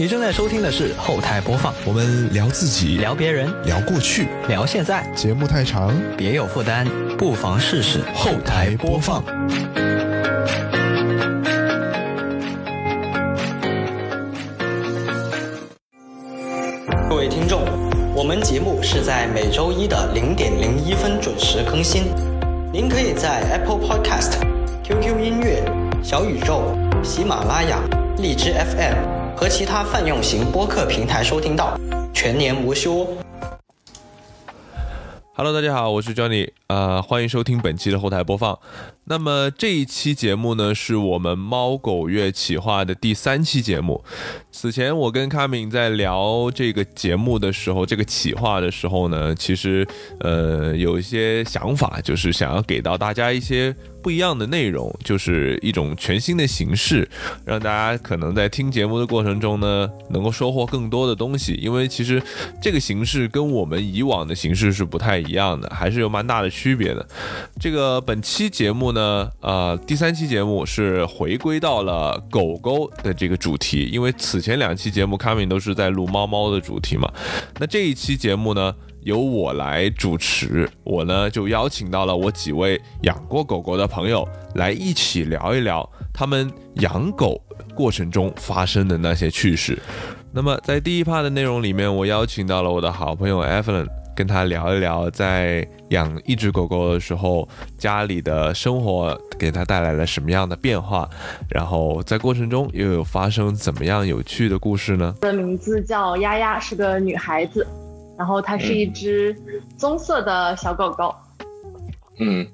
你正在收听的是后台播放，我们聊自己，聊别人，聊过去，聊现在。节目太长，别有负担，不妨试试后台播放。各位听众，我们节目是在每周一的零点零一分准时更新。您可以在 Apple Podcast、QQ 音乐、小宇宙、喜马拉雅、荔枝 FM。和其他泛用型播客平台收听到，全年无休。Hello，大家好，我是 Johnny，呃，欢迎收听本期的后台播放。那么这一期节目呢，是我们猫狗月企划的第三期节目。此前我跟卡敏在聊这个节目的时候，这个企划的时候呢，其实呃有一些想法，就是想要给到大家一些不一样的内容，就是一种全新的形式，让大家可能在听节目的过程中呢，能够收获更多的东西。因为其实这个形式跟我们以往的形式是不太一样的，还是有蛮大的区别的。这个本期节目呢。呢，呃，第三期节目是回归到了狗狗的这个主题，因为此前两期节目卡敏都是在录猫猫的主题嘛。那这一期节目呢，由我来主持，我呢就邀请到了我几位养过狗狗的朋友来一起聊一聊他们养狗过程中发生的那些趣事。那么在第一 part 的内容里面，我邀请到了我的好朋友 Evelyn。跟他聊一聊，在养一只狗狗的时候，家里的生活给他带来了什么样的变化，然后在过程中又有发生怎么样有趣的故事呢？的名字叫丫丫，是个女孩子，然后它是一只棕色的小狗狗。嗯，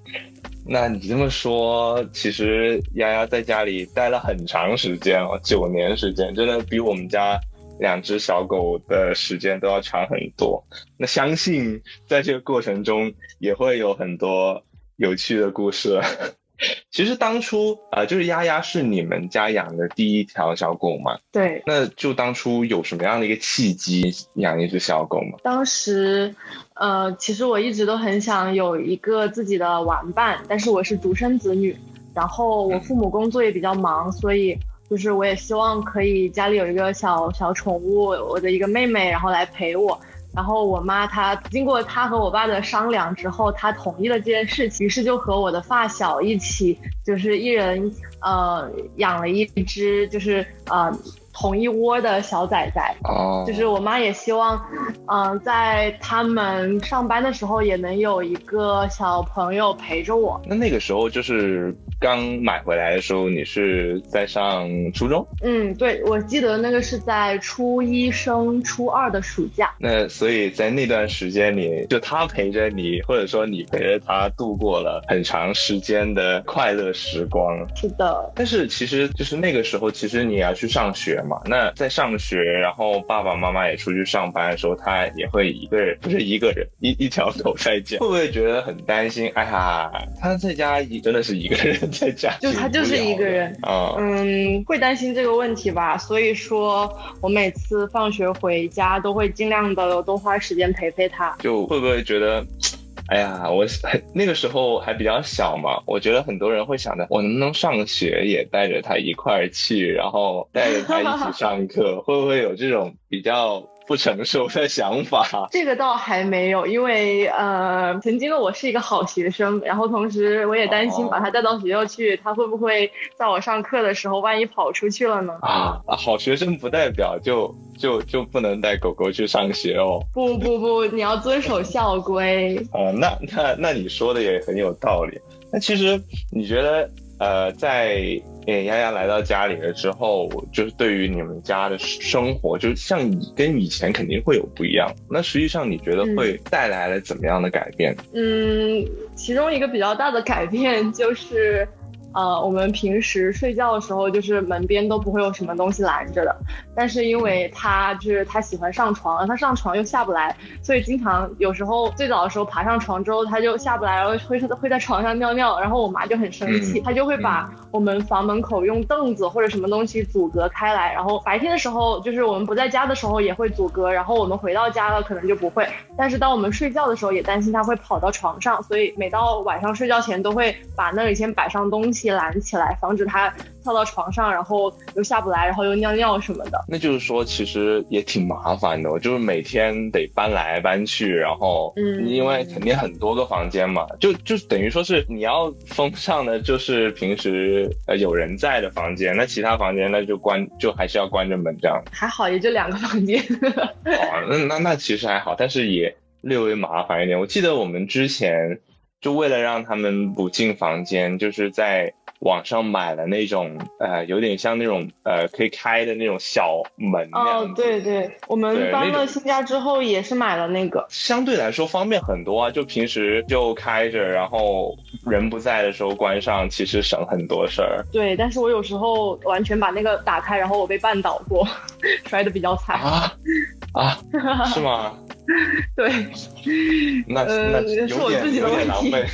那你这么说，其实丫丫在家里待了很长时间哦，九年时间，真的比我们家。两只小狗的时间都要长很多，那相信在这个过程中也会有很多有趣的故事。其实当初啊，就是丫丫是你们家养的第一条小狗嘛？对。那就当初有什么样的一个契机养一只小狗吗？当时，呃，其实我一直都很想有一个自己的玩伴，但是我是独生子女，然后我父母工作也比较忙，所以。就是我也希望可以家里有一个小小宠物，我的一个妹妹，然后来陪我。然后我妈她经过她和我爸的商量之后，她同意了这件事情，于是就和我的发小一起，就是一人呃养了一只，就是呃同一窝的小崽崽。哦。就是我妈也希望，嗯，在他们上班的时候也能有一个小朋友陪着我。那那个时候就是。刚买回来的时候，你是在上初中？嗯，对，我记得那个是在初一升初二的暑假。那所以在那段时间里，就他陪着你，或者说你陪着他，度过了很长时间的快乐时光。是的。但是其实就是那个时候，其实你要去上学嘛。那在上学，然后爸爸妈妈也出去上班的时候，他也会一个人，不是一个人，一一条狗在家，会不会觉得很担心？哎呀，他在家一真的是一个人。在家就他就是一个人啊，嗯，会担心这个问题吧，所以说我每次放学回家都会尽量的多花时间陪陪他。就会不会觉得，哎呀，我 那个时候还比较小嘛，我觉得很多人会想着，我能不能上学也带着他一块儿去，然后带着他一起上课，会不会有这种比较？不成熟的想法，这个倒还没有，因为呃，曾经的我是一个好学生，然后同时我也担心把他带到学校去，他会不会在我上课的时候万一跑出去了呢？啊，好学生不代表就就就不能带狗狗去上学哦。不不不，你要遵守校规。哦，那那那你说的也很有道理。那其实你觉得呃，在。诶，丫丫来到家里了之后，就是对于你们家的生活，就是像你跟以前肯定会有不一样。那实际上你觉得会带来了怎么样的改变？嗯，其中一个比较大的改变就是。呃，我们平时睡觉的时候，就是门边都不会有什么东西拦着的。但是因为他就是他喜欢上床，他上床又下不来，所以经常有时候最早的时候爬上床之后，他就下不来，然后会会在床上尿尿。然后我妈就很生气，她就会把我们房门口用凳子或者什么东西阻隔开来。然后白天的时候，就是我们不在家的时候也会阻隔。然后我们回到家了，可能就不会。但是当我们睡觉的时候，也担心他会跑到床上，所以每到晚上睡觉前都会把那里先摆上东西。西拦起来，防止他跳到床上，然后又下不来，然后又尿尿什么的。那就是说，其实也挺麻烦的，就是每天得搬来搬去，然后，嗯，因为肯定很多个房间嘛，就就等于说是你要封上的就是平时呃有人在的房间，那其他房间那就关，就还是要关着门这样。还好，也就两个房间。哦，那那那其实还好，但是也略微麻烦一点。我记得我们之前就为了让他们不进房间，就是在网上买了那种呃，有点像那种呃可以开的那种小门那样哦，对对，我们搬了新家之后也是买了那个，相对来说方便很多啊。就平时就开着，然后人不在的时候关上，其实省很多事儿。对，但是我有时候完全把那个打开，然后我被绊倒过，摔的比较惨啊啊，是吗？对，那那有点有点狼狈，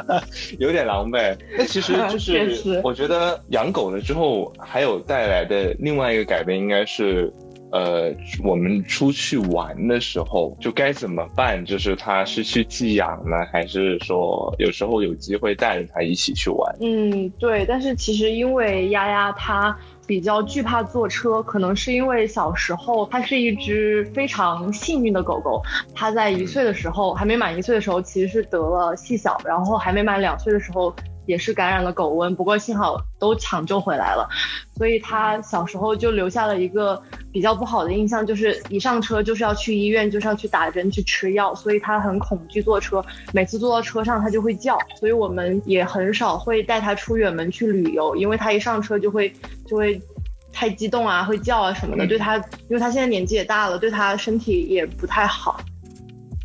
有点狼狈。那其实就是我觉得养狗了之后，还有带来的另外一个改变，应该是呃，我们出去玩的时候就该怎么办？就是它是去寄养呢，还是说有时候有机会带着它一起去玩？嗯，对。但是其实因为丫丫它。比较惧怕坐车，可能是因为小时候它是一只非常幸运的狗狗。它在一岁的时候，还没满一岁的时候，其实是得了细小，然后还没满两岁的时候。也是感染了狗瘟，不过幸好都抢救回来了，所以他小时候就留下了一个比较不好的印象，就是一上车就是要去医院，就是要去打针去吃药，所以他很恐惧坐车，每次坐到车上他就会叫，所以我们也很少会带他出远门去旅游，因为他一上车就会就会太激动啊，会叫啊什么的，对他，因为他现在年纪也大了，对他身体也不太好。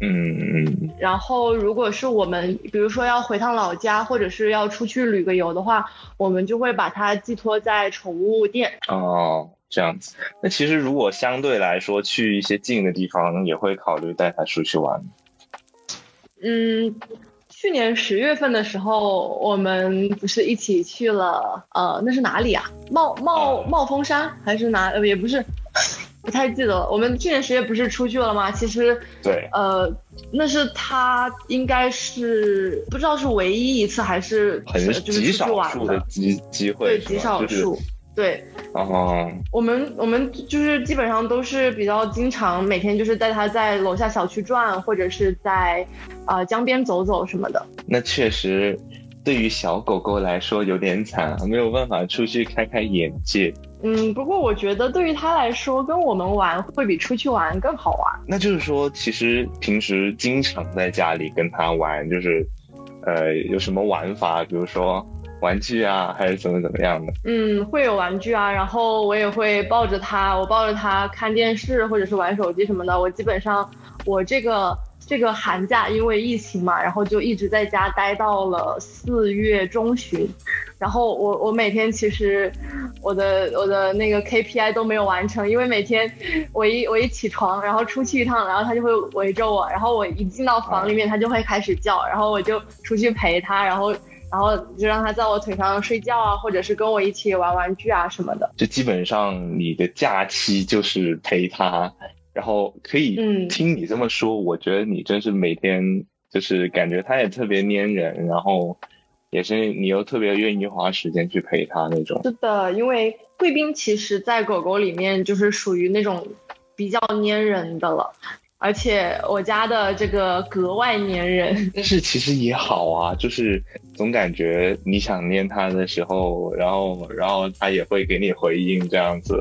嗯嗯，然后如果是我们，比如说要回趟老家，或者是要出去旅个游的话，我们就会把它寄托在宠物店。哦，这样子。那其实如果相对来说去一些近的地方，也会考虑带它出去玩。嗯，去年十月份的时候，我们不是一起去了，呃，那是哪里啊？茂茂茂峰山还是哪？呃，也不是。不太记得了，我们去年十月不是出去了吗？其实，对，呃，那是他应该是不知道是唯一一次还是很极少数的机机会，对，极少数，对。哦。我们我们就是基本上都是比较经常每天就是带他在楼下小区转，或者是在啊江边走走什么的。那确实，对于小狗狗来说有点惨，没有办法出去开开眼界。嗯，不过我觉得对于他来说，跟我们玩会比出去玩更好玩。那就是说，其实平时经常在家里跟他玩，就是，呃，有什么玩法？比如说玩具啊，还是怎么怎么样的？嗯，会有玩具啊，然后我也会抱着他，我抱着他看电视或者是玩手机什么的。我基本上，我这个。这个寒假因为疫情嘛，然后就一直在家待到了四月中旬，然后我我每天其实我的我的那个 KPI 都没有完成，因为每天我一我一起床，然后出去一趟，然后他就会围着我，然后我一进到房里面，他就会开始叫，然后我就出去陪他，然后然后就让他在我腿上睡觉啊，或者是跟我一起玩玩具啊什么的。就基本上你的假期就是陪他。然后可以听你这么说，我觉得你真是每天就是感觉他也特别粘人，然后也是你又特别愿意花时间去陪他那种。是的，因为贵宾其实在狗狗里面就是属于那种比较粘人的了，而且我家的这个格外粘人。但是其实也好啊，就是总感觉你想念他的时候，然后然后他也会给你回应这样子。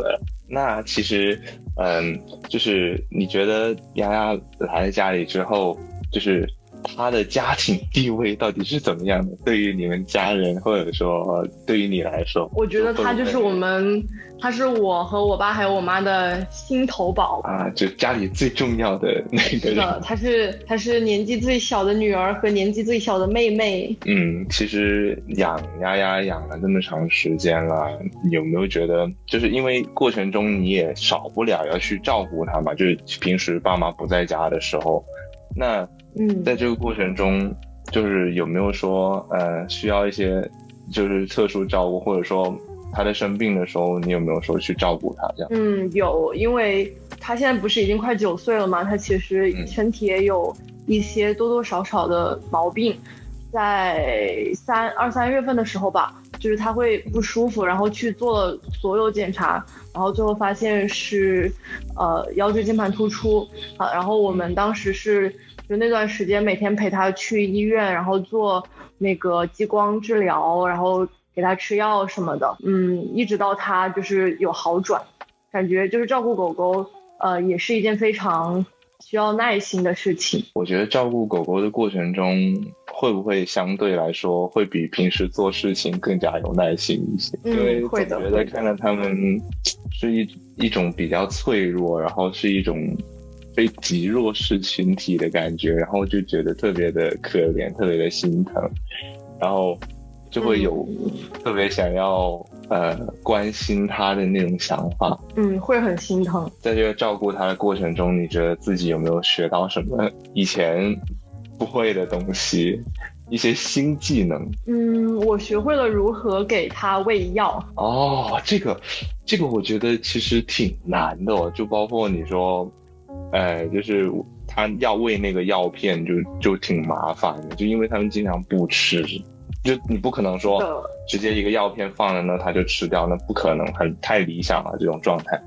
那其实。嗯，就是你觉得丫丫来了家里之后，就是她的家庭地位到底是怎么样的？对于你们家人，或者说对于你来说，我觉得他就是我们。他是我和我爸还有我妈的心头宝啊，就家里最重要的那个人。他是他是年纪最小的女儿和年纪最小的妹妹。嗯，其实养丫丫养了这么长时间了，有没有觉得就是因为过程中你也少不了要去照顾她嘛？就是平时爸妈不在家的时候，那嗯，在这个过程中，就是有没有说呃需要一些就是特殊照顾，或者说？他在生病的时候，你有没有说去照顾他这样？嗯，有，因为他现在不是已经快九岁了嘛，他其实身体也有一些多多少少的毛病，在三二三月份的时候吧，就是他会不舒服，然后去做所有检查，然后最后发现是呃腰椎间盘突出啊。然后我们当时是就那段时间每天陪他去医院，然后做那个激光治疗，然后给他吃药什么的，嗯，一直到他就是有好转。感觉就是照顾狗狗，呃，也是一件非常需要耐心的事情。我觉得照顾狗狗的过程中，会不会相对来说会比平时做事情更加有耐心一些？因为会的。觉得看到他们是一一种比较脆弱，然后是一种非极弱势群体的感觉，然后就觉得特别的可怜，特别的心疼，然后就会有特别想要。呃，关心他的那种想法，嗯，会很心疼。在这个照顾他的过程中，你觉得自己有没有学到什么以前不会的东西，一些新技能？嗯，我学会了如何给他喂药。哦，这个，这个我觉得其实挺难的，就包括你说，哎，就是他要喂那个药片，就就挺麻烦的，就因为他们经常不吃。就你不可能说直接一个药片放在那他就吃掉，那不可能，很太理想了这种状态。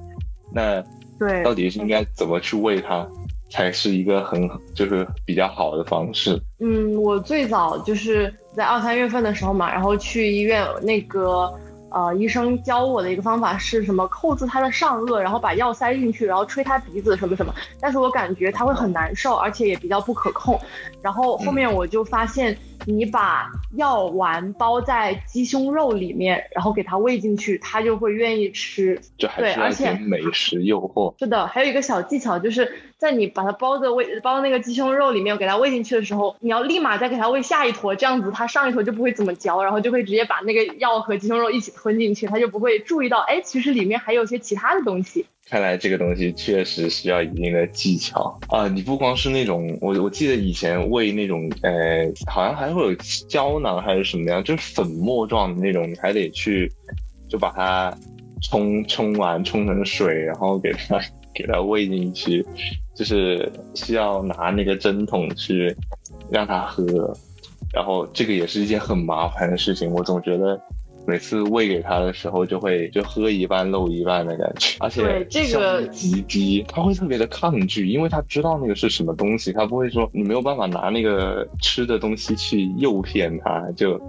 那对，到底是应该怎么去喂它，才是一个很就是比较好的方式？嗯，我最早就是在二三月份的时候嘛，然后去医院那个。呃，医生教我的一个方法是什么？扣住他的上颚，然后把药塞进去，然后吹他鼻子什么什么。但是我感觉他会很难受，而且也比较不可控。然后后面我就发现，你把药丸包在鸡胸肉里面，然后给它喂进去，它就会愿意吃。这还是，而且美食诱惑。是的，还有一个小技巧就是。在你把它包的喂包那个鸡胸肉里面给它喂进去的时候，你要立马再给它喂下一坨，这样子它上一坨就不会怎么嚼，然后就会直接把那个药和鸡胸肉一起吞进去，它就不会注意到，哎，其实里面还有些其他的东西。看来这个东西确实需要一定的技巧啊！你不光是那种，我我记得以前喂那种，呃，好像还会有胶囊还是什么样，就是粉末状的那种，你还得去就把它冲冲完冲成水，然后给它给它喂进去。就是需要拿那个针筒去让它喝，然后这个也是一件很麻烦的事情。我总觉得每次喂给他的时候，就会就喝一半漏一半的感觉，而且效率极低。他会特别的抗拒，因为他知道那个是什么东西，他不会说你没有办法拿那个吃的东西去诱骗他，就。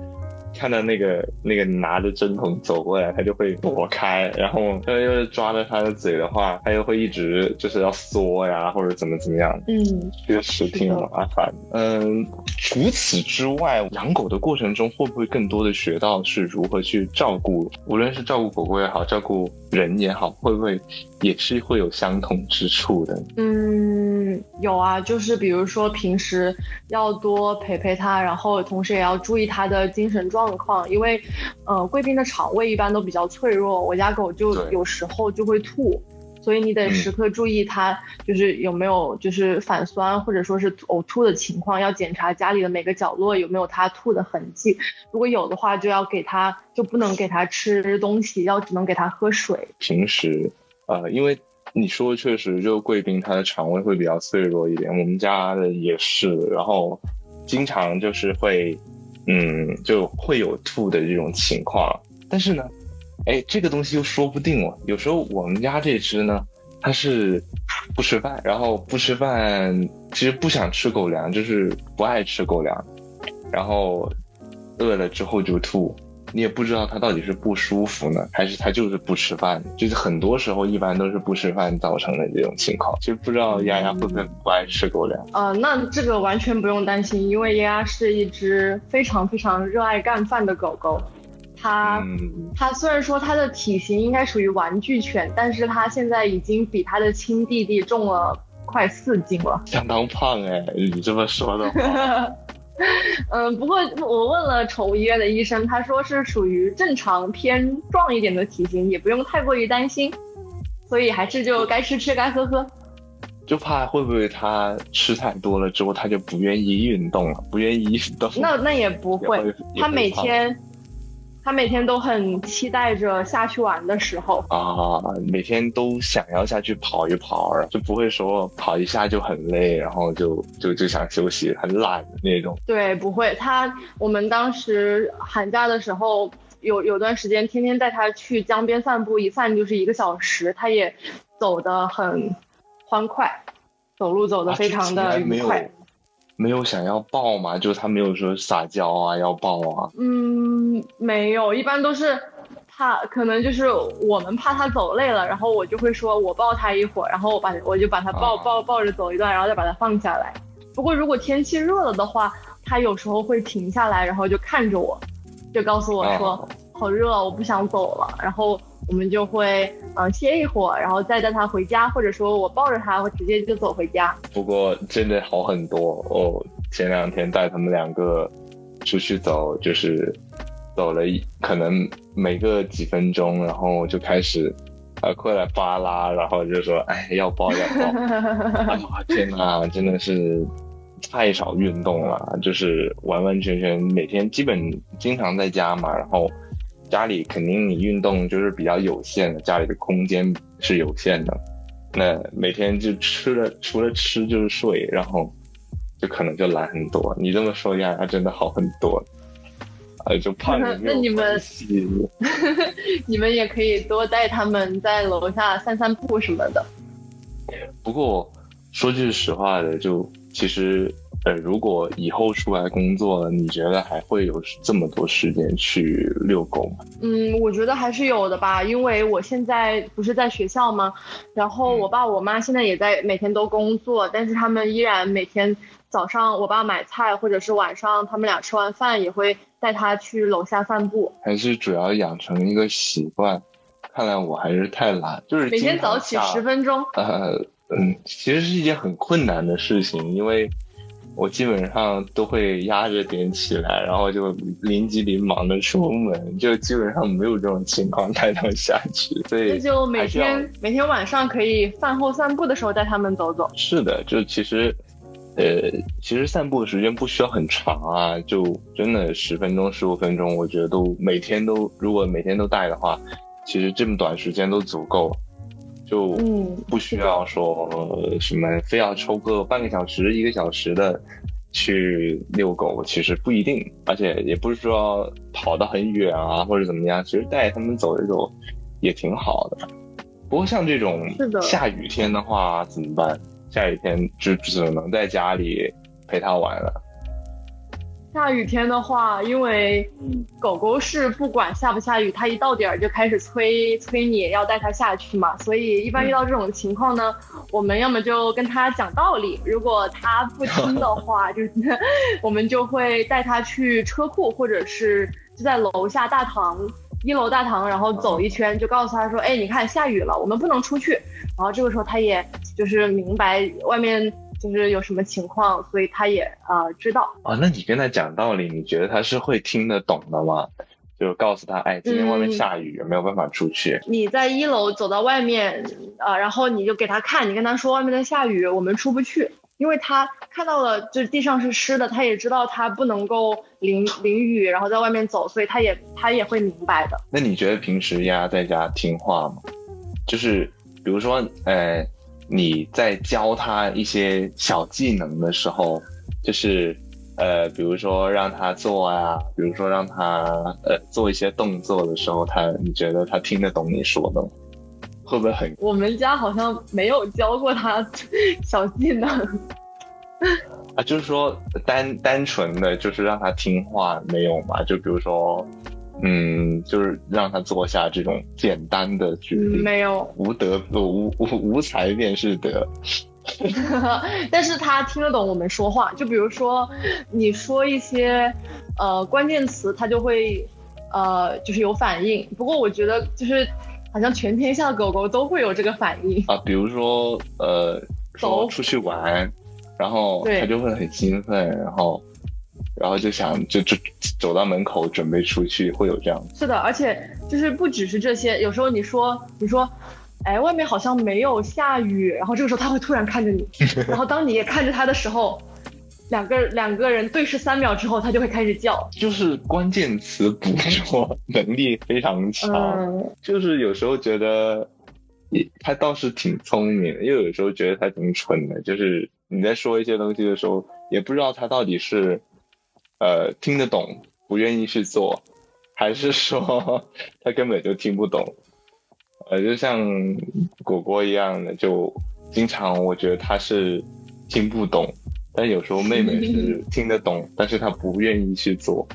看到那个那个拿着针筒走过来，他就会躲开，然后他又抓着他的嘴的话，他又会一直就是要缩呀，或者怎么怎么样。嗯，确实挺麻烦。嗯，除此之外，养狗的过程中会不会更多的学到是如何去照顾，无论是照顾狗狗也好，照顾人也好，会不会也是会有相同之处的？嗯，有啊，就是比如说平时要多陪陪它，然后同时也要注意它的精神状。状况，因为，呃，贵宾的肠胃一般都比较脆弱，我家狗就有时候就会吐，所以你得时刻注意它就是有没有就是反酸或者说是呕吐的情况，要检查家里的每个角落有没有它吐的痕迹，如果有的话，就要给它就不能给它吃东西，要只能给它喝水。平时，呃，因为你说确实就贵宾它的肠胃会比较脆弱一点，我们家的也是，然后经常就是会。嗯，就会有吐的这种情况，但是呢，哎，这个东西又说不定哦。有时候我们家这只呢，它是不吃饭，然后不吃饭，其实不想吃狗粮，就是不爱吃狗粮，然后饿了之后就吐。你也不知道他到底是不舒服呢，还是他就是不吃饭。就是很多时候一般都是不吃饭造成的这种情况。就不知道丫丫会不会不爱吃狗粮？呃，那这个完全不用担心，因为丫丫是一只非常非常热爱干饭的狗狗。它它虽然说它的体型应该属于玩具犬，但是它现在已经比它的亲弟弟重了快四斤了，相当胖哎！你这么说的话。嗯，不过我问了宠物医院的医生，他说是属于正常偏壮一点的体型，也不用太过于担心，所以还是就该吃吃，该喝喝。就怕会不会他吃太多了之后，他就不愿意运动了，不愿意运动。那那也不会，他每天。他每天都很期待着下去玩的时候啊，每天都想要下去跑一跑，就不会说跑一下就很累，然后就就就想休息，很懒的那种。对，不会。他我们当时寒假的时候。有有段时间天天带他去江边散步，一散就是一个小时，他也走得很欢快，走路走得非常的愉快。没有想要抱吗？就是它没有说撒娇啊，要抱啊。嗯，没有，一般都是怕，可能就是我们怕他走累了，然后我就会说我抱他一会儿，然后我把我就把他抱抱抱着走一段，然后再把他放下来。不过如果天气热了的话，他有时候会停下来，然后就看着我，就告诉我说好热，我不想走了。然后我们就会嗯歇一会儿，然后再带它回家，或者说我抱着它，我直接就走回家。不过真的好很多哦，前两天带他们两个出去走，就是走了一可能每个几分钟，然后就开始啊过来扒拉，然后就说哎要抱要抱，哎呀天哪，真的是。太少运动了，就是完完全全每天基本经常在家嘛，然后家里肯定你运动就是比较有限的，家里的空间是有限的，那每天就吃了除了吃就是睡，然后就可能就懒很多。你这么说呀，真的好很多，呃，就胖了。那你们，你们也可以多带他们在楼下散散步什么的。不过说句实话的，就。其实，呃，如果以后出来工作了，你觉得还会有这么多时间去遛狗吗？嗯，我觉得还是有的吧，因为我现在不是在学校吗？然后我爸我妈现在也在每天都工作，但是他们依然每天早上我爸买菜，或者是晚上他们俩吃完饭也会带他去楼下散步。还是主要养成一个习惯。看来我还是太懒，就是每天早起十分钟。呃。嗯，其实是一件很困难的事情，因为我基本上都会压着点起来，然后就临急临忙的出门，就基本上没有这种情况带他们下去。所以那就每天每天晚上可以饭后散步的时候带他们走走。是的，就其实，呃，其实散步的时间不需要很长啊，就真的十分钟、十五分钟，我觉得都每天都如果每天都带的话，其实这么短时间都足够。就不需要说什么非要抽个半个小时、一个小时的去遛狗，其实不一定，而且也不是说跑得很远啊或者怎么样，其实带他们走一走也挺好的。不过像这种下雨天的话怎么办？下雨天就只能在家里陪他玩了。下雨天的话，因为狗狗是不管下不下雨，它一到点儿就开始催催你要带它下去嘛，所以一般遇到这种情况呢，我们要么就跟它讲道理，如果它不听的话，就是我们就会带它去车库，或者是就在楼下大堂一楼大堂，然后走一圈，就告诉他说，哎，你看下雨了，我们不能出去。然后这个时候他也就是明白外面。就是有什么情况，所以他也呃知道啊。那你跟他讲道理，你觉得他是会听得懂的吗？就告诉他，哎，今天外面下雨，没有办法出去。你在一楼走到外面啊，然后你就给他看，你跟他说外面在下雨，我们出不去，因为他看到了，就是地上是湿的，他也知道他不能够淋淋雨，然后在外面走，所以他也他也会明白的。那你觉得平时丫在家听话吗？就是比如说，呃。你在教他一些小技能的时候，就是，呃，比如说让他做啊，比如说让他呃做一些动作的时候，他你觉得他听得懂你说的吗？会不会很？我们家好像没有教过他小技能啊，就是说单单纯的就是让他听话没有嘛？就比如说。嗯，就是让他做下这种简单的决定，没有。无德无无无才便是德，但是他听得懂我们说话，就比如说你说一些呃关键词，他就会呃就是有反应。不过我觉得就是好像全天下狗狗都会有这个反应。啊，比如说呃说出去玩，然后他就会很兴奋，然后。然后就想就就走到门口准备出去，会有这样。是的，而且就是不只是这些，有时候你说你说，哎，外面好像没有下雨，然后这个时候他会突然看着你，然后当你也看着他的时候，两个两个人对视三秒之后，他就会开始叫。就是关键词捕捉能力非常强，就是有时候觉得，他倒是挺聪明的，又有时候觉得他挺蠢的。就是你在说一些东西的时候，也不知道他到底是。呃，听得懂，不愿意去做，还是说 他根本就听不懂？呃，就像果果一样的，就经常我觉得他是听不懂，但有时候妹妹是 听得懂，但是她不愿意去做，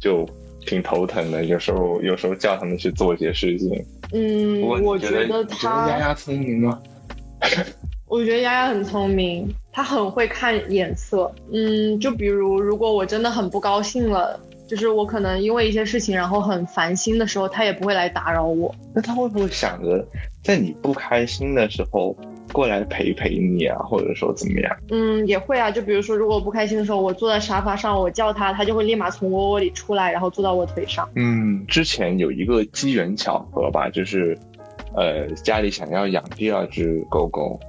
就挺头疼的。有时候有时候叫他们去做一些事情。嗯，我觉得他丫丫聪明吗？我觉得丫丫很聪明，她很会看眼色。嗯，就比如如果我真的很不高兴了。就是我可能因为一些事情，然后很烦心的时候，他也不会来打扰我。那他会不会想着在你不开心的时候过来陪陪你啊，或者说怎么样？嗯，也会啊。就比如说，如果我不开心的时候，我坐在沙发上，我叫他，他就会立马从窝窝里出来，然后坐到我腿上。嗯，之前有一个机缘巧合吧，就是，呃，家里想要养第二只狗狗，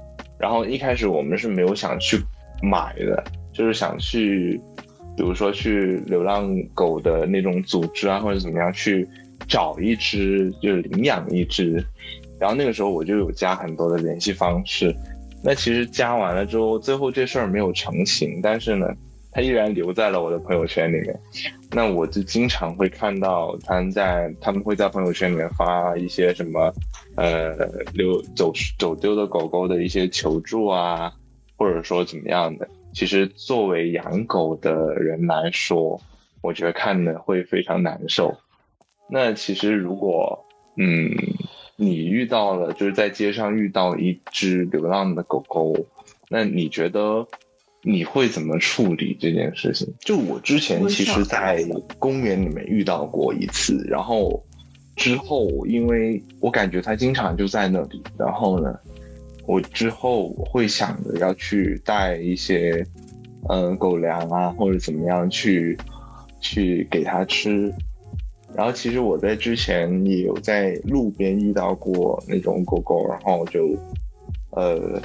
然后一开始我们是没有想去买的，就是想去。比如说去流浪狗的那种组织啊，或者怎么样去找一只，就是领养一只。然后那个时候我就有加很多的联系方式。那其实加完了之后，最后这事儿没有成型，但是呢，它依然留在了我的朋友圈里面。那我就经常会看到他在，他们会在朋友圈里面发一些什么，呃，留走走丢的狗狗的一些求助啊，或者说怎么样的。其实作为养狗的人来说，我觉得看的会非常难受。那其实如果，嗯，你遇到了就是在街上遇到一只流浪的狗狗，那你觉得你会怎么处理这件事情？就我之前其实，在公园里面遇到过一次，然后之后因为我感觉它经常就在那里，然后呢。我之后会想着要去带一些，嗯，狗粮啊，或者怎么样去，去给它吃。然后其实我在之前也有在路边遇到过那种狗狗，然后就，呃，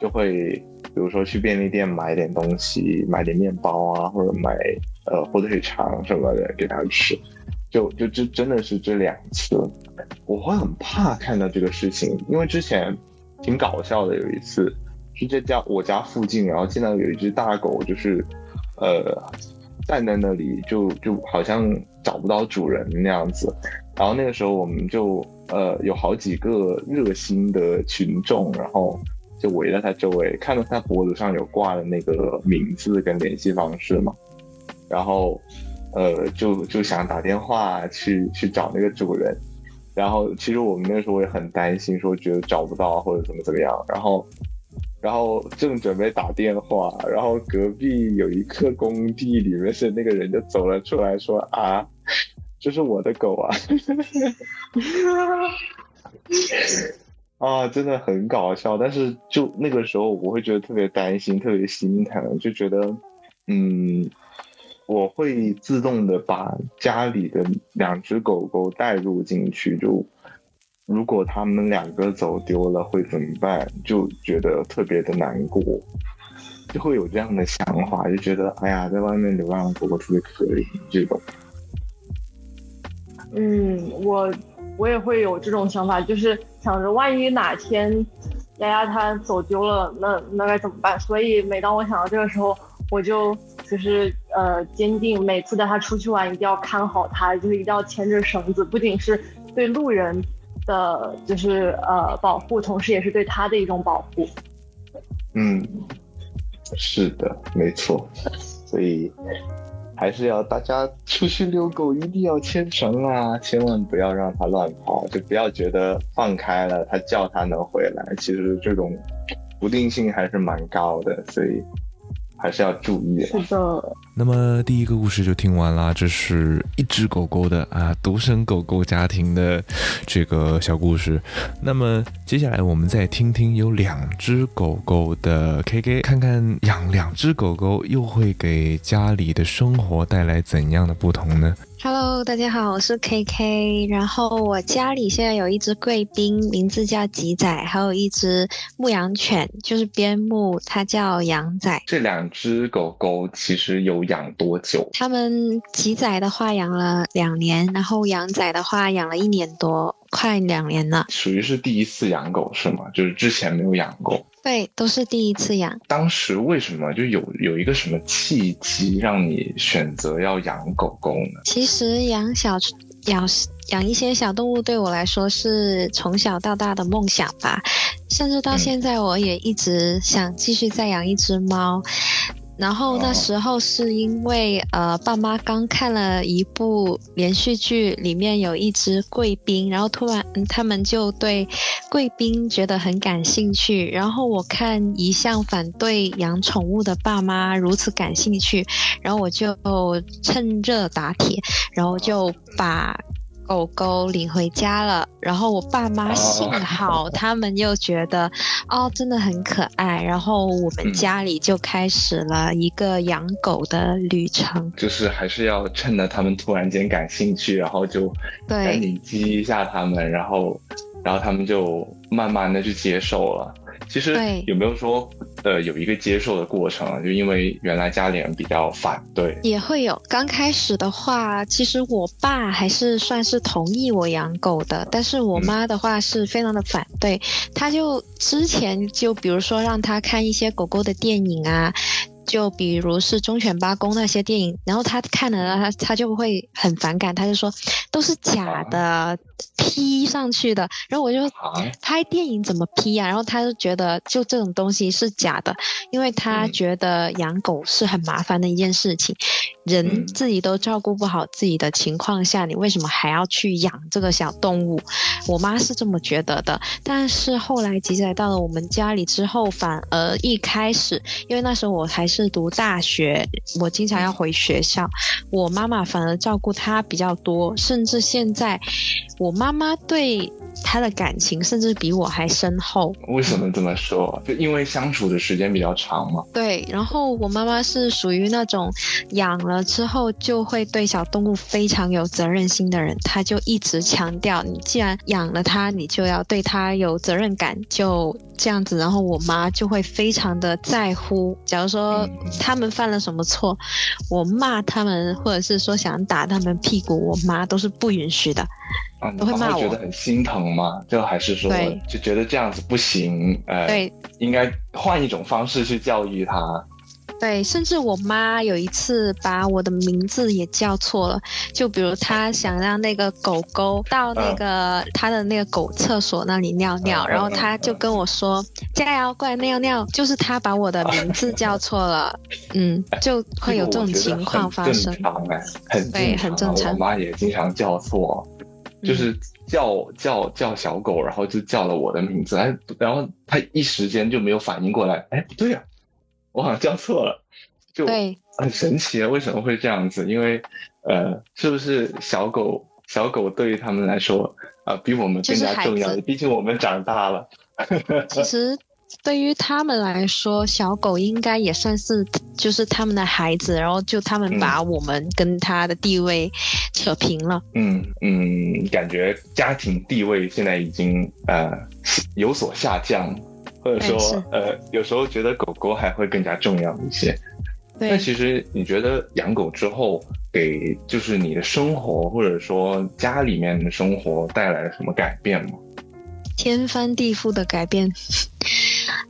就会比如说去便利店买点东西，买点面包啊，或者买呃火腿肠什么的给它吃。就就这真的是这两次，我会很怕看到这个事情，因为之前。挺搞笑的，有一次是在家我家附近，然后见到有一只大狗，就是呃站在那里，就就好像找不到主人那样子。然后那个时候我们就呃有好几个热心的群众，然后就围在它周围，看到它脖子上有挂的那个名字跟联系方式嘛，然后呃就就想打电话去去找那个主人。然后其实我们那时候也很担心，说觉得找不到或者怎么怎么样。然后，然后正准备打电话，然后隔壁有一个工地里面是那个人就走了出来，说啊，这是我的狗啊，啊，真的很搞笑。但是就那个时候我会觉得特别担心，特别心疼，就觉得嗯。我会自动的把家里的两只狗狗带入进去，就如果他们两个走丢了会怎么办？就觉得特别的难过，就会有这样的想法，就觉得哎呀，在外面流浪狗狗特别可怜这种。嗯，我我也会有这种想法，就是想着万一哪天丫丫它走丢了，那那该怎么办？所以每当我想到这个时候，我就。就是呃，坚定每次带他出去玩，一定要看好他，就是一定要牵着绳子，不仅是对路人的就是呃保护，同时也是对他的一种保护。嗯，是的，没错，所以还是要大家出去遛狗一定要牵绳啊，千万不要让它乱跑，就不要觉得放开了它叫它能回来，其实这种不定性还是蛮高的，所以。还是要注意。是的。那么第一个故事就听完啦，这是一只狗狗的啊，独生狗狗家庭的这个小故事。那么接下来我们再听听有两只狗狗的 K K，看看养两只狗狗又会给家里的生活带来怎样的不同呢？Hello，大家好，我是 KK。然后我家里现在有一只贵宾，名字叫吉仔，还有一只牧羊犬，就是边牧，它叫羊仔。这两只狗狗其实有养多久？他们吉仔的话养了两年，然后羊仔的话养了一年多，快两年了。属于是第一次养狗是吗？就是之前没有养过。对，都是第一次养。当时为什么就有有一个什么契机让你选择要养狗狗呢？其实养小养养一些小动物对我来说是从小到大的梦想吧，甚至到现在我也一直想继续再养一只猫。然后那时候是因为呃，爸妈刚看了一部连续剧，里面有一只贵宾，然后突然他们就对贵宾觉得很感兴趣。然后我看一向反对养宠物的爸妈如此感兴趣，然后我就趁热打铁，然后就把。狗狗领回家了，然后我爸妈幸好他们又觉得 哦真的很可爱，然后我们家里就开始了一个养狗的旅程。就是还是要趁着他们突然间感兴趣，然后就赶紧激一下他们，然后然后他们就慢慢的去接受了。其实有没有说，呃，有一个接受的过程啊？就因为原来家里人比较反对，也会有。刚开始的话，其实我爸还是算是同意我养狗的，但是我妈的话是非常的反对。他就之前就比如说让他看一些狗狗的电影啊。就比如是忠犬八公那些电影，然后他看了他他就会很反感，他就说都是假的，P 上去的。然后我就拍电影怎么 P 呀？然后他就觉得就这种东西是假的，因为他觉得养狗是很麻烦的一件事情，人自己都照顾不好自己的情况下，你为什么还要去养这个小动物？我妈是这么觉得的。但是后来吉仔到了我们家里之后，反而一开始，因为那时候我还是。是读大学，我经常要回学校，我妈妈反而照顾他比较多，甚至现在我妈妈对他的感情甚至比我还深厚。为什么这么说？就因为相处的时间比较长嘛。对，然后我妈妈是属于那种养了之后就会对小动物非常有责任心的人，她就一直强调，你既然养了它，你就要对它有责任感，就这样子。然后我妈就会非常的在乎，假如说。他们犯了什么错，我骂他们，或者是说想打他们屁股，我妈都是不允许的，都会骂我。觉得很心疼吗？就还是说，就觉得这样子不行，呃，对，应该换一种方式去教育他。对，甚至我妈有一次把我的名字也叫错了，就比如她想让那个狗狗到那个她的那个狗厕所那里尿尿，然后她就跟我说：“加油，过来尿尿。”就是她把我的名字叫错了，嗯，就会有这种情况发生。正常哎，很对，很正常。我妈也经常叫错，就是叫叫叫小狗，然后就叫了我的名字，哎，然后她一时间就没有反应过来，哎，不对呀。我好像叫错了，就很神奇啊！为什么会这样子？因为，呃，是不是小狗小狗对于他们来说啊，比我们更加重要？毕竟我们长大了。其实对于他们来说，小狗应该也算是就是他们的孩子，然后就他们把我们跟他的地位扯平了。嗯嗯，感觉家庭地位现在已经呃有所下降。或者说，呃，有时候觉得狗狗还会更加重要一些。那其实你觉得养狗之后，给就是你的生活或者说家里面的生活带来了什么改变吗？天翻地覆的改变，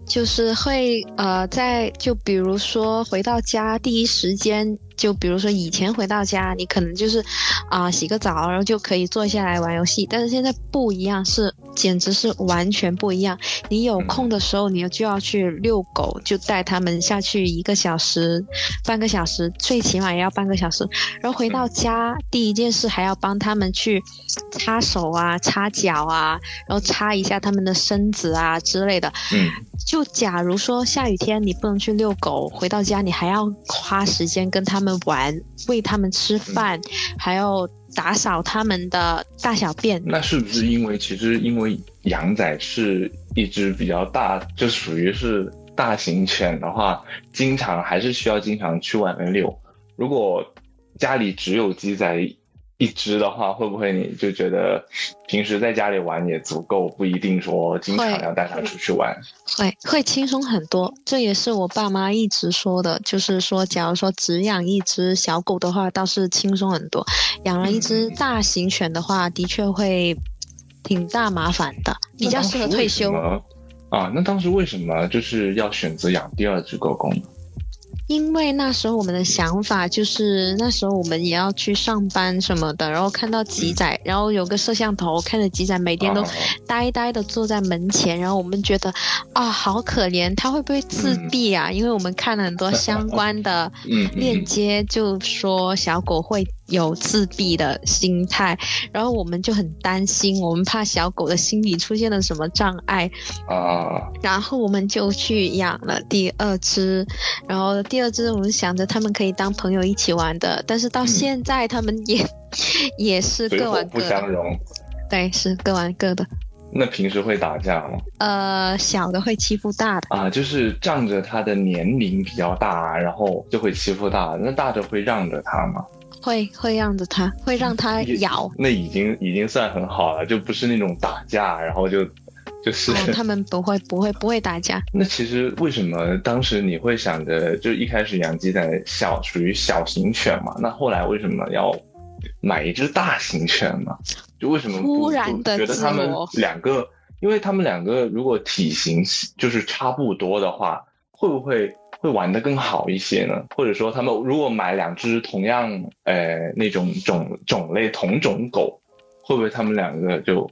就是会呃，在就比如说回到家第一时间。就比如说以前回到家，你可能就是啊洗个澡，然后就可以坐下来玩游戏。但是现在不一样，是简直是完全不一样。你有空的时候，你就要去遛狗，就带他们下去一个小时、半个小时，最起码也要半个小时。然后回到家，第一件事还要帮他们去擦手啊、擦脚啊，然后擦一下他们的身子啊之类的。嗯。就假如说下雨天你不能去遛狗，回到家你还要花时间跟他们玩，喂他们吃饭，还要打扫他们的大小便。那是不是因为其实因为羊仔是一只比较大，就属于是大型犬的话，经常还是需要经常去外面遛。如果家里只有鸡仔。一只的话，会不会你就觉得平时在家里玩也足够，不一定说经常要带它出去玩？会会轻松很多，这也是我爸妈一直说的，就是说，假如说只养一只小狗的话，倒是轻松很多；养了一只大型犬的话，的确会挺大麻烦的，比较适合退休。啊，那当时为什么就是要选择养第二只狗狗呢？因为那时候我们的想法就是那时候我们也要去上班什么的，然后看到吉仔，然后有个摄像头，看着吉仔每天都啊呆呆的坐在门前，然后我们觉得啊好可怜，他会不会自闭啊？因为我们看了很多相关的链接，就说小狗会有自闭的心态，然后我们就很担心，我们怕小狗的心理出现了什么障碍，啊，然后我们就去养了第二只，然后第二只我们想着他们可以当朋友一起玩的，但是到现在他们也、也是各玩各的，相容。对，是各玩各的。那平时会打架吗？呃，小的会欺负大的，啊，就是仗着他的年龄比较大，然后就会欺负大的。那大的会让着他吗？会会让着它，会让它咬。那已经已经算很好了，就不是那种打架，然后就就是。哦，他们不会不会不会打架。那其实为什么当时你会想着，就一开始养鸡仔小属于小型犬嘛？那后来为什么要买一只大型犬呢？就为什么不突然的觉得他们两个，因为他们两个如果体型就是差不多的话，会不会会玩得更好一些呢？或者说他们如果买两只同样呃那种种种类同种狗，会不会他们两个就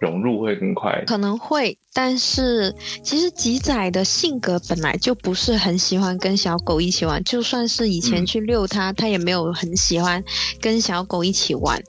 融入会更快？可能会，但是其实吉仔的性格本来就不是很喜欢跟小狗一起玩，就算是以前嗯去遛它，它也没有很喜欢跟小狗一起玩。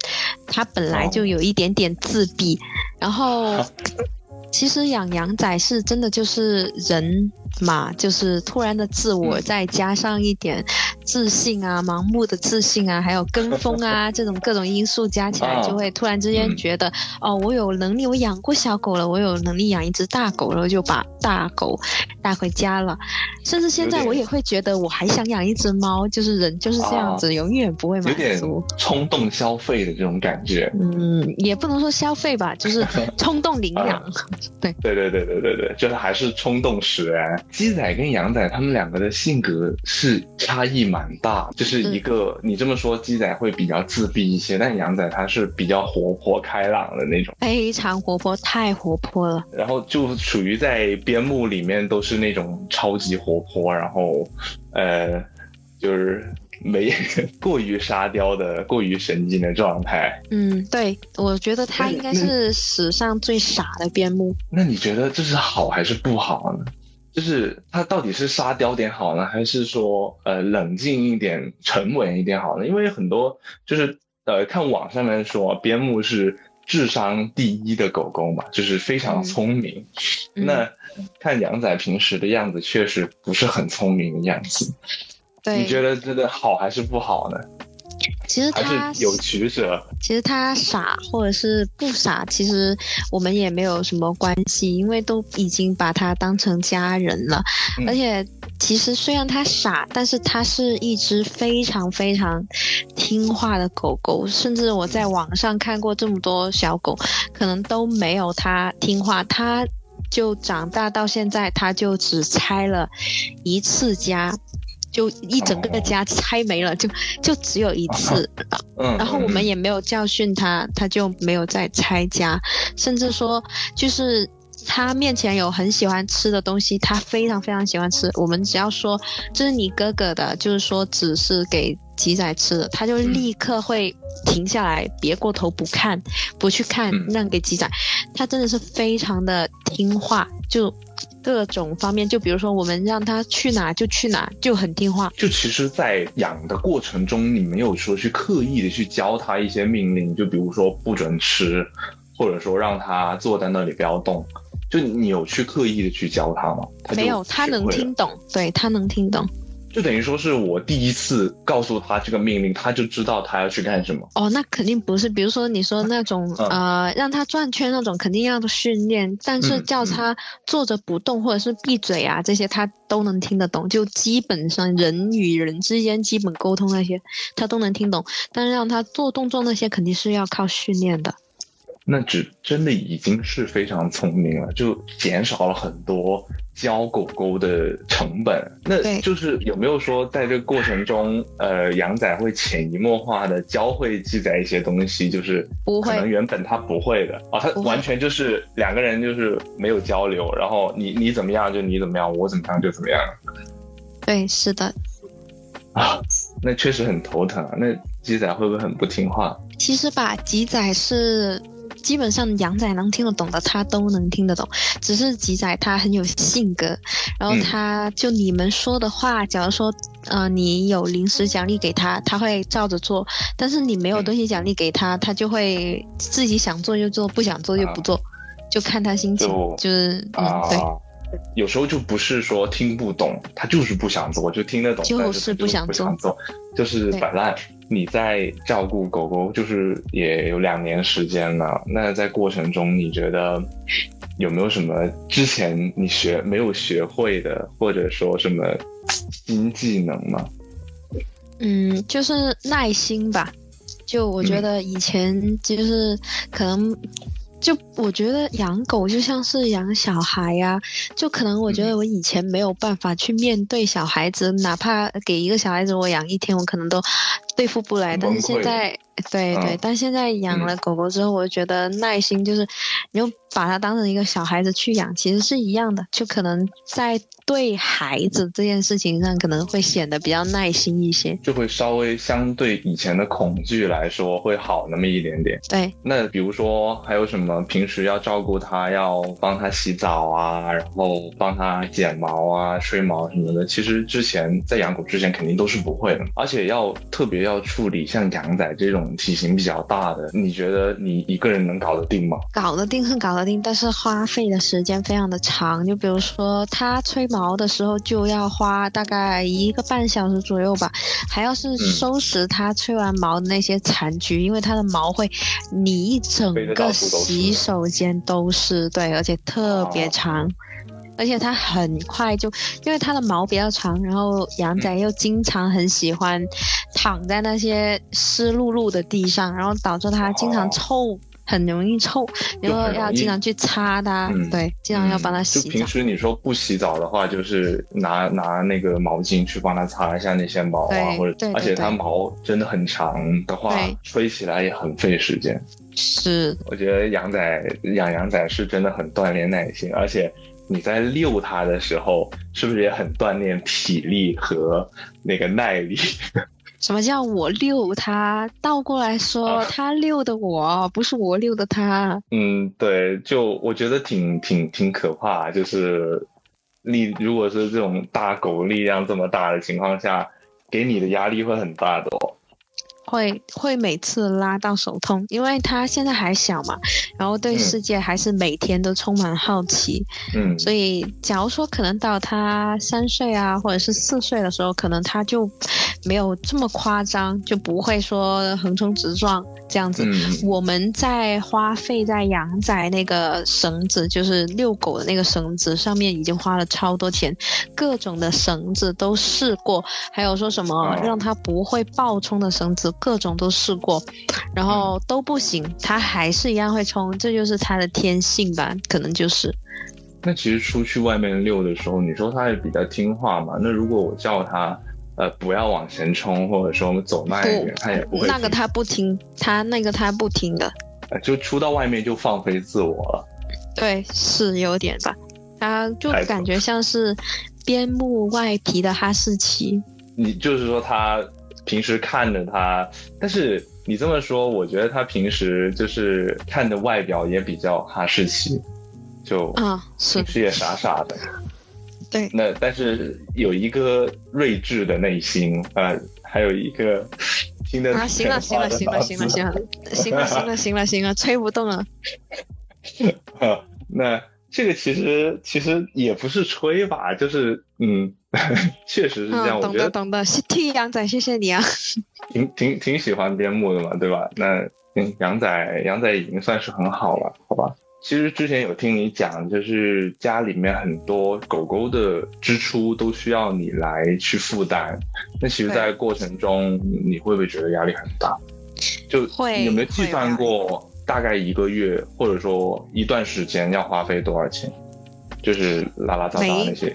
它本来就有一点点自闭，然后 其实养羊仔是真的就是人嘛，就是突然的自我，嗯再加上一点自信啊、盲目的自信啊，还有跟风啊这种各种因素加起来，啊就会突然之间嗯觉得，哦，我有能力，我养过小狗了，我有能力养一只大狗，然后就把大狗带回家了。甚至现在我也会觉得，我还想养一只猫，就是人就是这样子，永远不会满有点足。冲动消费的这种感觉。嗯，也不能说消费吧，就是冲动领 养。对对对对对对，就是还是冲动使然。鸡仔跟羊仔他们两个的性格是差异蛮大，就是一个、你这么说，鸡仔会比较自闭一些，但羊仔他是比较活泼开朗的那种，非常活泼，太活泼了。然后就属于在边牧里面都是那种超级活泼，然后呃就是没过于沙雕的、过于神经的状态。嗯，对，我觉得他应该是史上最傻的边牧。那你觉得这是好还是不好呢？就是它到底是沙雕点好呢，还是说呃冷静一点、沉稳一点好呢？因为很多就是呃看网上面说边牧是智商第一的狗狗嘛，就是非常聪明。嗯那看杨仔平时的样子，确实不是很聪明的样子。你觉得这个好还是不好呢？其实还它有取舍？其实他傻或者是不傻，其实我们也没有什么关系，因为都已经把他当成家人了。嗯而且，其实虽然他傻，但是它是一只非常非常听话的狗狗。甚至我在网上看过这么多小狗，可能都没有它听话。它就长大到现在，它就只拆了一次家。就一整个家拆没了，就就只有一次，嗯，然后我们嗯也没有教训他，他就没有再拆家，甚至说就是他面前有很喜欢吃的东西，他非常非常喜欢吃。我们只要说这是你哥哥的，就是说只是给鸡仔吃的，他就立刻会停下来，别过头不看，不去看嗯，让给鸡仔。他真的是非常的听话，就各种方面，就比如说我们让它去哪就去哪，就很听话。就其实，在养的过程中，你没有说去刻意的去教它一些命令，就比如说不准吃，或者说让它坐在那里不要动，就你有去刻意的去教它吗？没有，它能听懂，对它能听懂。就等于说是我第一次告诉他这个命令，他就知道他要去干什么。哦，那肯定不是。比如说你说那种、嗯呃，让他转圈那种，肯定要训练。但是嗯叫他坐着不动或者是闭嘴啊，这些他都能听得懂。就基本上人与人之间基本沟通那些，他都能听懂。但是让他做动作那些，肯定是要靠训练的。那只真的已经是非常聪明了，就减少了很多教狗狗的成本。那对就是有没有说在这个过程中，呃，杨仔会潜移默化的教会记载一些东西，就是不会可能原本他不会的啊，他完全就是两个人就是没有交流，然后你你怎么样就你怎么样，我怎么样就怎么样对，是的。啊，那确实很头疼啊。那鸡仔会不会很不听话？其实吧，鸡仔是基本上羊仔能听得懂的，他都能听得懂。只是吉仔他很有性格，然后嗯他就你们说的话，假如说呃你有零食奖励给他，他会照着做；但是你没有嗯东西奖励给他，他就会自己想做就做，不想做就不做，就看他心情。就就是嗯啊，对。有时候就不是说听不懂，他就是不想做，就听得懂，就是不想做，就是摆烂。你在照顾狗狗，就是也有两年时间了。那在过程中，你觉得有没有什么之前你学没有学会的，或者说什么新技能吗？嗯，就是耐心吧。就我觉嗯得以前就是可能，就我觉得养狗就像是养小孩呀、就可能我觉嗯得我以前没有办法去面对小孩子，哪怕给一个小孩子我养一天，我可能都对付不来。但是现在，对对，嗯但现在养了狗狗之后，我觉得耐心就是，你就把它当成一个小孩子去养，其实是一样的。就可能在对孩子这件事情上，可能会显得比较耐心一些。就会稍微相对以前的恐惧来说会好那么一点点。对，那比如说还有什么平时要照顾它，要帮它洗澡啊，然后帮它剪毛啊、吹毛什么的，其实之前在养狗之前肯定都是不会的，而且要特别要处理像羊仔这种体型比较大的，你觉得你一个人能搞得定吗？搞得定是搞得定，但是花费的时间非常的长。就比如说，它吹毛的时候就要花大概一个半小时左右吧，还要是收拾它吹完毛的那些残局，因为它的毛会你一整个洗手间都是，对，而且特别哦长。而且它很快就，因为它的毛比较长，然后羊仔又经常很喜欢躺在那些湿漉漉的地上，然后导致它经常哦臭，很容易臭，然后要经常去擦它，嗯对，经常要帮它洗澡平。时你说不洗澡的话，就是拿拿那个毛巾去帮它擦一下那些毛啊，或者对对而且它毛真的很长的话，吹起来也很费时间。是，我觉得羊仔养羊仔是真的很锻炼耐心，而且你在遛它的时候，是不是也很锻炼体力和那个耐力？什么叫我遛它？倒过来说，啊它遛的我，不是我遛的它。嗯，对，就我觉得挺挺挺可怕，就是你如果是这种大狗力量这么大的情况下，给你的压力会很大的哦。会会每次拉到手痛，因为他现在还小嘛，然后对嗯世界还是每天都充满好奇，嗯，所以假如说可能到他三岁啊，或者是四岁的时候，可能他就没有这么夸张，就不会说横冲直撞这样子。嗯我们在花费在羊仔那个绳子，就是遛狗的那个绳子上面，已经花了超多钱，各种的绳子都试过，还有说什么哦让他不会爆冲的绳子，各种都试过，然后都不行，他还是一样会冲，这就是他的天性吧，可能就是。那其实出去外面遛的时候，你说他也比较听话嘛？那如果我叫他，呃，不要往前冲，或者说我们走慢一点，他也不会那个他不听，他那个他不听的，呃就出到外面就放飞自我了。对，是有点吧，他就感觉像是边牧外皮的哈士奇。你就是说它平时看着他，但是你这么说，我觉得他平时就是看的外表也比较哈士奇，就啊，是平时也傻傻的。对，那但是有一个睿智的内心，呃，还有一个听得啊，行了，行了，行了，行了，行了，行了，行了，行了，行了，吹不动了。了。那这个其实其实也不是吹吧，就是嗯，确实是这样。嗯，懂我觉得得懂得，谢替羊仔，谢谢你啊。挺挺挺喜欢边牧的嘛，对吧？那嗯，羊仔杨仔已经算是很好了，好吧？其实之前有听你讲，就是家里面很多狗狗的支出都需要你来去负担。那其实，在过程中，你会不会觉得压力很大？就会有没有计算过大概一个月或者说一段时间要花费多少钱？就是拉拉杂杂那些。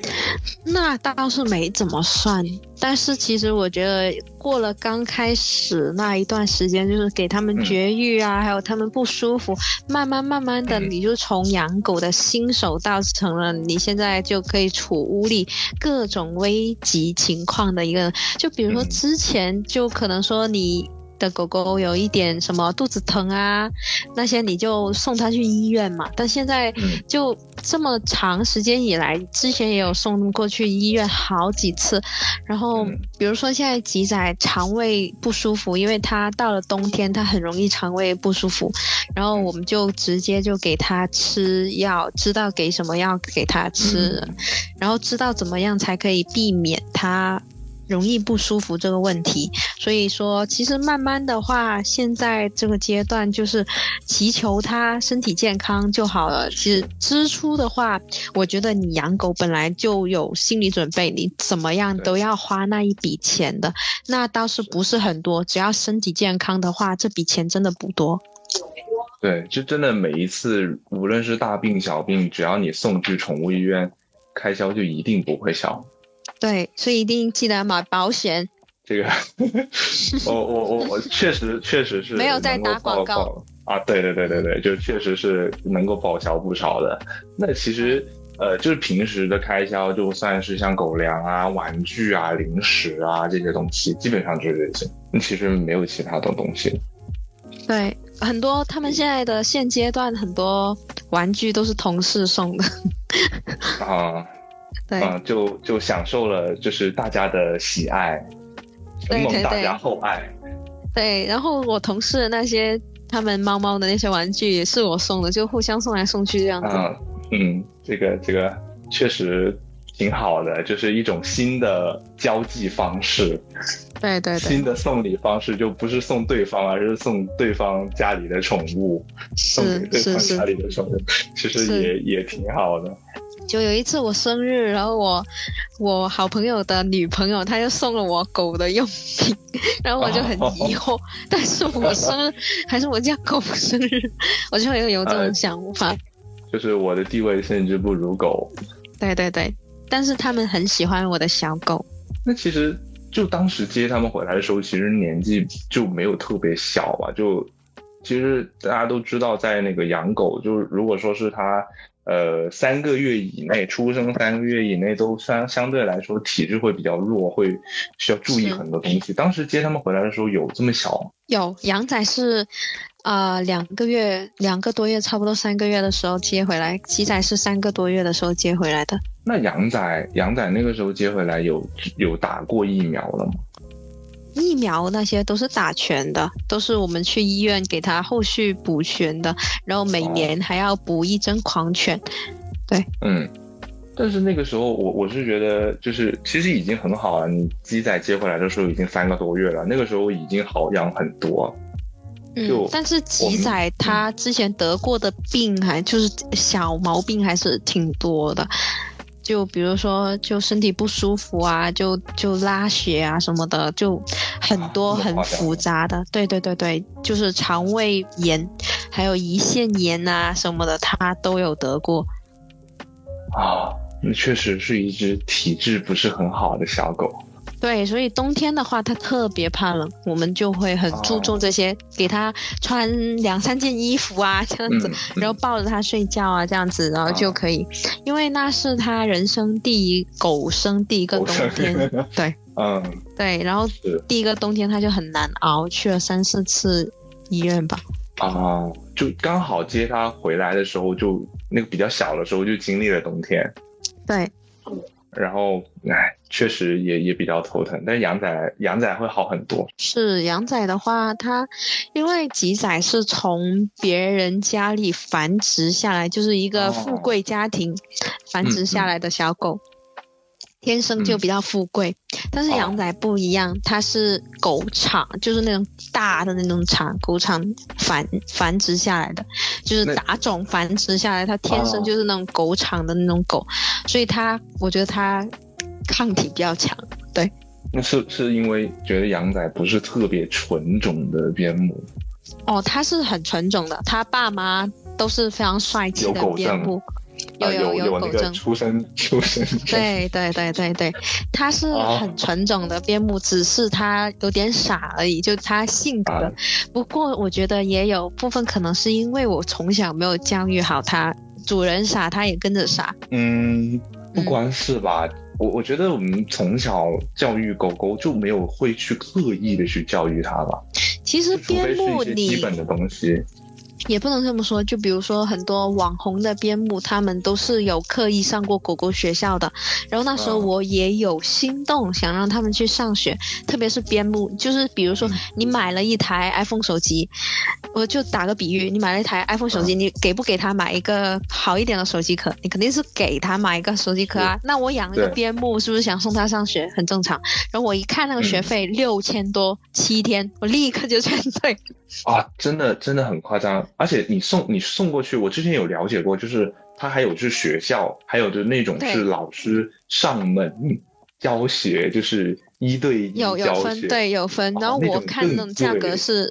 那倒是没怎么算，但是其实我觉得过了刚开始那一段时间，就是给他们绝育啊，还有他们不舒服，慢慢慢慢的，你就从养狗的新手到成了你现在就可以处屋里各种危急情况的一个人，就比如说之前就可能说你。的狗狗有一点什么肚子疼啊，那些你就送它去医院嘛。但现在就这么长时间以来，之前也有送过去医院好几次。然后比如说现在吉仔肠胃不舒服，因为它到了冬天，它很容易肠胃不舒服。然后我们就直接就给它吃药，知道给什么药给它吃，然后知道怎么样才可以避免它。容易不舒服这个问题，所以说其实慢慢的话，现在这个阶段就是祈求他身体健康就好了。其实支出的话，我觉得你养狗本来就有心理准备，你怎么样都要花那一笔钱的，那倒是不是很多，只要身体健康的话，这笔钱真的不多。对，就真的每一次，无论是大病小病，只要你送去宠物医院，开销就一定不会小。对，所以一定记得买保险。这个，我我我我确实确实是没有在打广告啊！对对对对对，就确实是能够报销不少的。那其实呃，就是平时的开销，就算是像狗粮啊、玩具啊、零食啊这些东西，基本上就是这些。那其实没有其他的东西。对，很多他们现在的现阶段很多玩具都是同事送的。啊。嗯，就就享受了，就是大家的喜爱，承蒙大家厚爱。对，然后我同事那些他们猫猫的那些玩具也是我送的，就互相送来送去这样子。嗯嗯，这个这个确实挺好的，就是一种新的交际方式。对对对，新的送礼方式就不是送对方，而是送对方家里的宠物，送给对方家里的宠物，其实也也挺好的。就有一次我生日，然后我我好朋友的女朋友，她就送了我狗的用品，然后我就很疑惑，但是我生日 还是我家狗生日，我就会有这种想法，就是我的地位甚至不如狗。对对对，但是他们很喜欢我的小狗。那其实就当时接他们回来的时候，其实年纪就没有特别小吧？就其实大家都知道，在那个养狗，就是如果说是他。呃，三个月以内出生，三个月以内都相相对来说体质会比较弱，会需要注意很多东西。当时接他们回来的时候有这么小吗？有，羊仔是，呃，两个月，两个多月，差不多三个月的时候接回来，鸡仔是三个多月的时候接回来的。那羊仔，羊仔那个时候接回来有有打过疫苗了吗？疫苗那些都是打全的，都是我们去医院给他后续补全的，然后每年还要补一针狂犬。对，嗯，但是那个时候我我是觉得就是其实已经很好了，你鸡仔接回来的时候已经三个多月了，那个时候已经好养很多。嗯，但是鸡仔他之前得过的病还就是小毛病还是挺多的。就比如说，就身体不舒服啊，就就拉血啊什么的，就很多很复杂的。对对对对，就是肠胃炎，还有胰腺炎啊什么的，他都有得过。啊，那确实是一只体质不是很好的小狗。对，所以冬天的话，它特别怕冷，我们就会很注重这些，给它穿两三件衣服啊，这样子，然后抱着它睡觉啊，这样子，然后就可以，因为那是它人生第一狗生第一个冬天，对，嗯，对，然后第一个冬天它就很难熬，去了三四次医院吧。哦，就刚好接它回来的时候，就那个比较小的时候就经历了冬天。对。然后，哎，确实也也比较头疼，但是羊仔羊仔会好很多。是羊仔的话，它因为吉仔是从别人家里繁殖下来，就是一个富贵家庭繁殖下来的小狗。天生就比较富贵，但是羊仔不一样，它是狗场，就是那种大的那种场，狗场繁繁殖下来的，就是打种繁殖下来，它天生就是那种狗场的那种狗，所以它我觉得它抗体比较强。对，那是是因为觉得羊仔不是特别纯种的边牧？哦，它是很纯种的，它爸妈都是非常帅气的边牧。呃有有那个有狗证出生 出生证。对对对对对，它是哦很纯种的边牧，只是它有点傻而已，就它性格。啊不过我觉得也有部分可能是因为我从小没有教育好它，主人傻，它也跟着傻。嗯，不光是吧，我我觉得我们从小教育狗狗就没有会去刻意的去教育它吧，其实边牧你基你本的东西。也不能这么说，就比如说很多网红的边牧，他们都是有刻意上过狗狗学校的。然后那时候嗯我也有心动，想让他们去上学，特别是边牧，就是比如说嗯你买了一台 iPhone 手机，我就打个比喻，你买了一台 iPhone 手嗯机，你给不给他买一个好一点的手机壳？你肯定是给他买一个手机壳啊。那我养一个对边牧，是不是想送他上学？很正常。然后我一看那个学嗯费六千多，七天，我立刻就 劝退。啊，真的真的很夸张，而且你送你送过去，我之前有了解过，就是他还有就是学校，还有就是那种是老师上门教学，就是一对一有有分，对有分。哦然后我看那种价格是，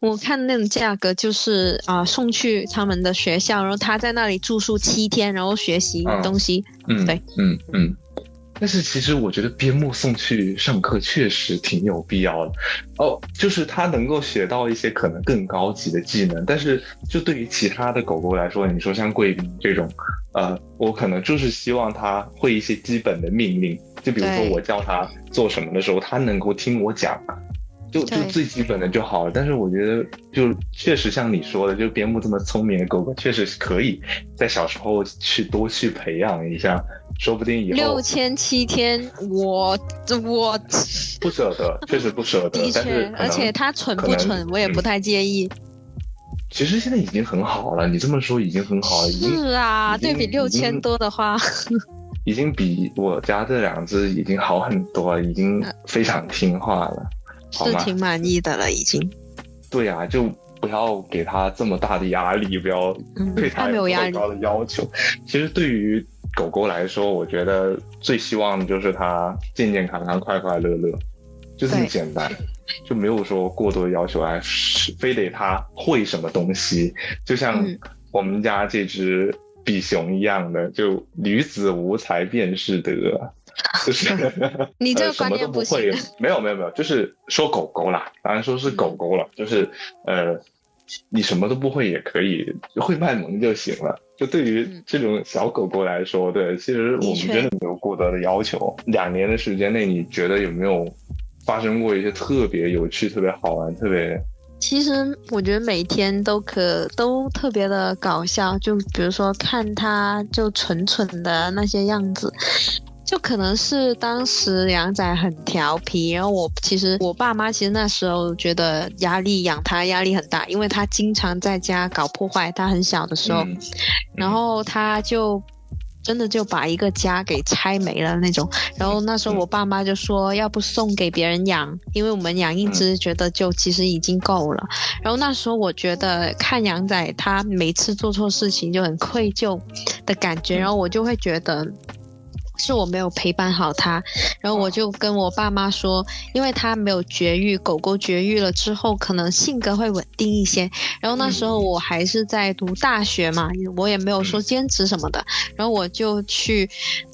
我看那种价格就是啊、送去他们的学校，然后他在那里住宿七天，然后学习嗯东西。嗯，对，嗯嗯。但是其实我觉得边牧送去上课确实挺有必要的。哦，就是它能够学到一些可能更高级的技能，但是就对于其他的狗狗来说，你说像贵宾这种，呃，我可能就是希望它会一些基本的命令，就比如说我叫它做什么的时候，它能够听我讲，就就最基本的就好了。但是我觉得，就确实像你说的，就边牧这么聪明的狗狗，确实是可以在小时候去多去培养一下，说不定以后六千七天，我我不舍得，确实不舍得。的确而且它蠢不蠢，我也不嗯太介意。其实现在已经很好了，你这么说已经很好了，是啊，对比六千多的话，已经比我家这两只已经好很多了，已经非常听话了？是挺满意的了，已经。对啊，就不要给它这么大的压力，不要嗯对，它有压力。太高的要求。其实对于狗狗来说，我觉得最希望的就是它健健康康、快快乐乐，就这么简单，就没有说过多的要求，哎，是非得它会什么东西。就像嗯我们家这只比熊一样的，就女子无才便是德。就是 你这个观念不会行，没有没有没有，就是说狗狗啦，当然说是狗狗了，就是呃，你什么都不会也可以，会卖萌就行了。就对于嗯这种小狗狗来说，对，其实我们真的没有过多的要求。两年的时间内，你觉得有没有发生过一些特别有趣、特别好玩、特别其实我觉得每天都可都特别的搞笑，就比如说看它就蠢蠢的那些样子，就可能是当时杨仔很调皮，然后我其实我爸妈其实那时候觉得压力养他压力很大，因为他经常在家搞破坏，他很小的时候，嗯然后他就真的就把一个家给拆没了那种。然后那时候我爸妈就说，要不送给别人养，因为我们养一只觉得就其实已经够了。然后那时候我觉得看羊仔他每次做错事情就很愧疚的感觉，然后我就会觉得。是我没有陪伴好他，然后我就跟我爸妈说，因为他没有绝育，狗狗绝育了之后，可能性格会稳定一些。然后那时候我还是在读大学嘛，我也没有说兼职什么的，然后我就去，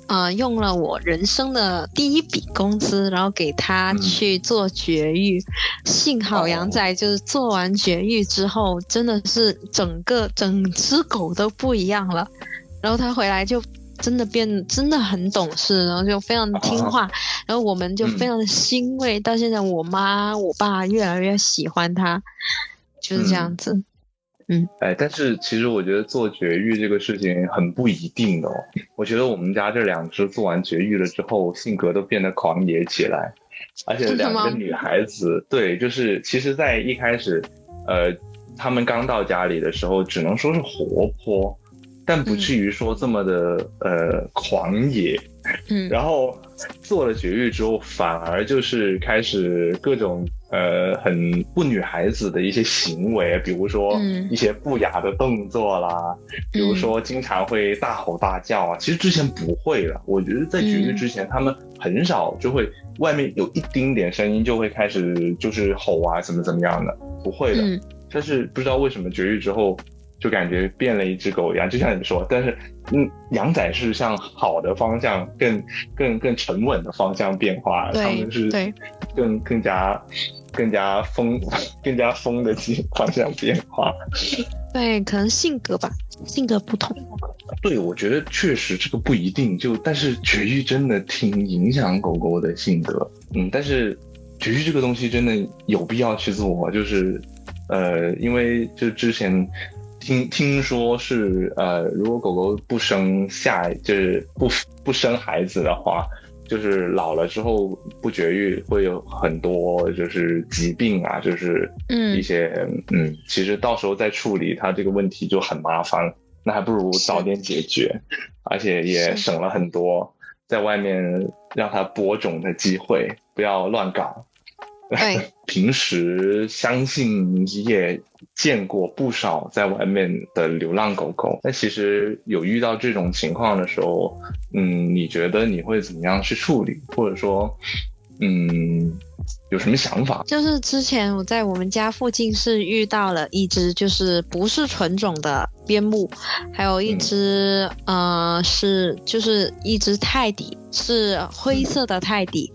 呃，用了我人生的第一笔工资，然后给他嗯。去做绝育。幸好哦。杨仔就是做完绝育之后，真的是整个整只狗都不一样了，然后他回来就。真的变真的很懂事，然后就非常听话，然后我们就非常的欣慰。到现在，我妈我爸越来越喜欢他，就是这样子。嗯哎，但是其实我觉得做绝育这个事情很不一定的哦。我觉得我们家这两只做完绝育了之后，性格都变得狂野起来，而且两个女孩子，对，就是其实，在一开始，呃，他们刚到家里的时候，只能说是活泼，但不至于说这么的、呃狂野。嗯，然后做了绝育之后，反而就是开始各种呃很不女孩子的一些行为，比如说嗯一些不雅的动作啦，比如说经常会大吼大叫啊。其实之前不会的，我觉得在绝育之前，他们很少就会外面有一丁点声音就会开始就是吼啊，怎么怎么样的，不会的。嗯但是不知道为什么绝育之后，就感觉变了一只狗一样。就像你说，但是嗯，羊仔是向好的方向，更更更沉稳的方向变化，他们是对更更加更加疯 更加疯的方向变化。对，可能性格吧，性格不同。对，我觉得确实这个不一定。就但是绝育真的挺影响狗狗的性格。嗯，但是绝育这个东西真的有必要去做，就是呃，因为就之前听听说是呃，如果狗狗不生下就是不不生孩子的话。就是老了之后不绝育，会有很多就是疾病啊，就是嗯一些嗯，其实到时候再处理它这个问题就很麻烦，那还不如早点解决，而且也省了很多在外面让它播种的机会，不要乱搞。对，平时相信你也见过不少在外面的流浪狗狗。那其实有遇到这种情况的时候，嗯，你觉得你会怎么样去处理？或者说，嗯，有什么想法？就是之前我在我们家附近是遇到了一只，就是不是纯种的边牧，还有一只，呃，是就是一只泰迪，是灰色的泰迪。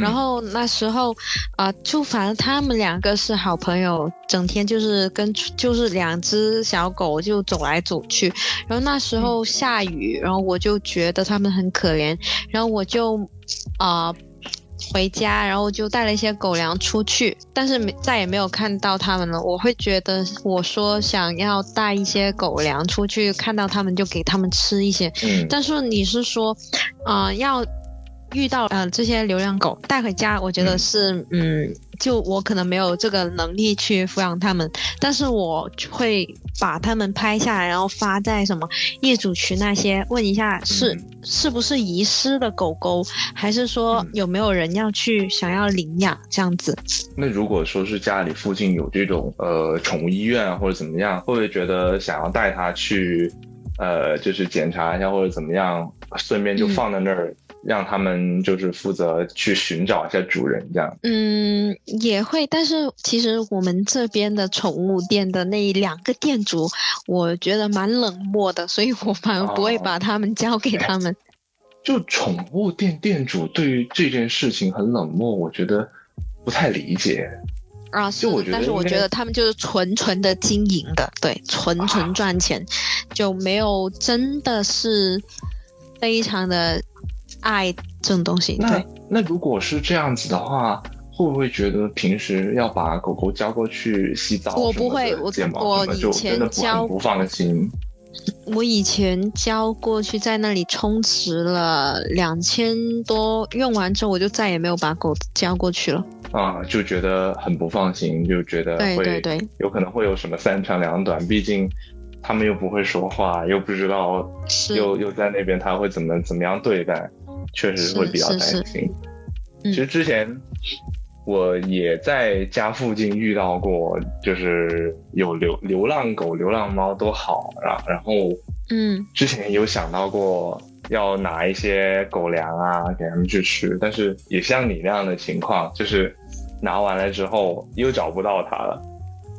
然后那时候，啊，就反正他们两个是好朋友，整天就是跟就是两只小狗就走来走去。然后那时候下雨，然后我就觉得他们很可怜，然后我就啊回家，然后就带了一些狗粮出去，但是没再也没有看到他们了。我会觉得我说想要带一些狗粮出去，看到他们就给他们吃一些。但是你是说，啊要。遇到呃这些流浪狗带回家，我觉得是嗯，就我可能没有这个能力去抚养它们，但是我会把它们拍下来，然后发在什么业主群那些，问一下是是不是遗失的狗狗，还是说有没有人要去想要领养这样子。那如果说是家里附近有这种呃宠物医院或者怎么样，会不会觉得想要带它去呃就是检查一下或者怎么样，顺便就放在那儿？让他们就是负责去寻找一下主人，这样。嗯，也会，但是其实我们这边的宠物店的那两个店主，我觉得蛮冷漠的，所以我反而不会把他们交给他们。就宠物店店主对于这件事情很冷漠，我觉得不太理解。啊，就我觉得，但是我觉得他们就是纯纯的经营的，对，纯纯赚钱，就没有真的是非常的。爱这种东西，那那如果是这样子的话，会不会觉得平时要把狗狗交过去洗澡？我不会，我我以前交不放心。我以前交过去，在那里充值了两千多，用完之后我就再也没有把狗交过去了。啊，就觉得很不放心，就觉得对对对，有可能会有什么三长两短，毕竟。他们又不会说话，又不知道，又又在那边，他会怎么怎么样对待，确实会比较担心。其实之前我也在家附近遇到过，就是有流流浪狗、流浪猫都好，然然后，嗯，之前有想到过要拿一些狗粮啊给他们去吃，但是也像你那样的情况，就是拿完了之后又找不到它了。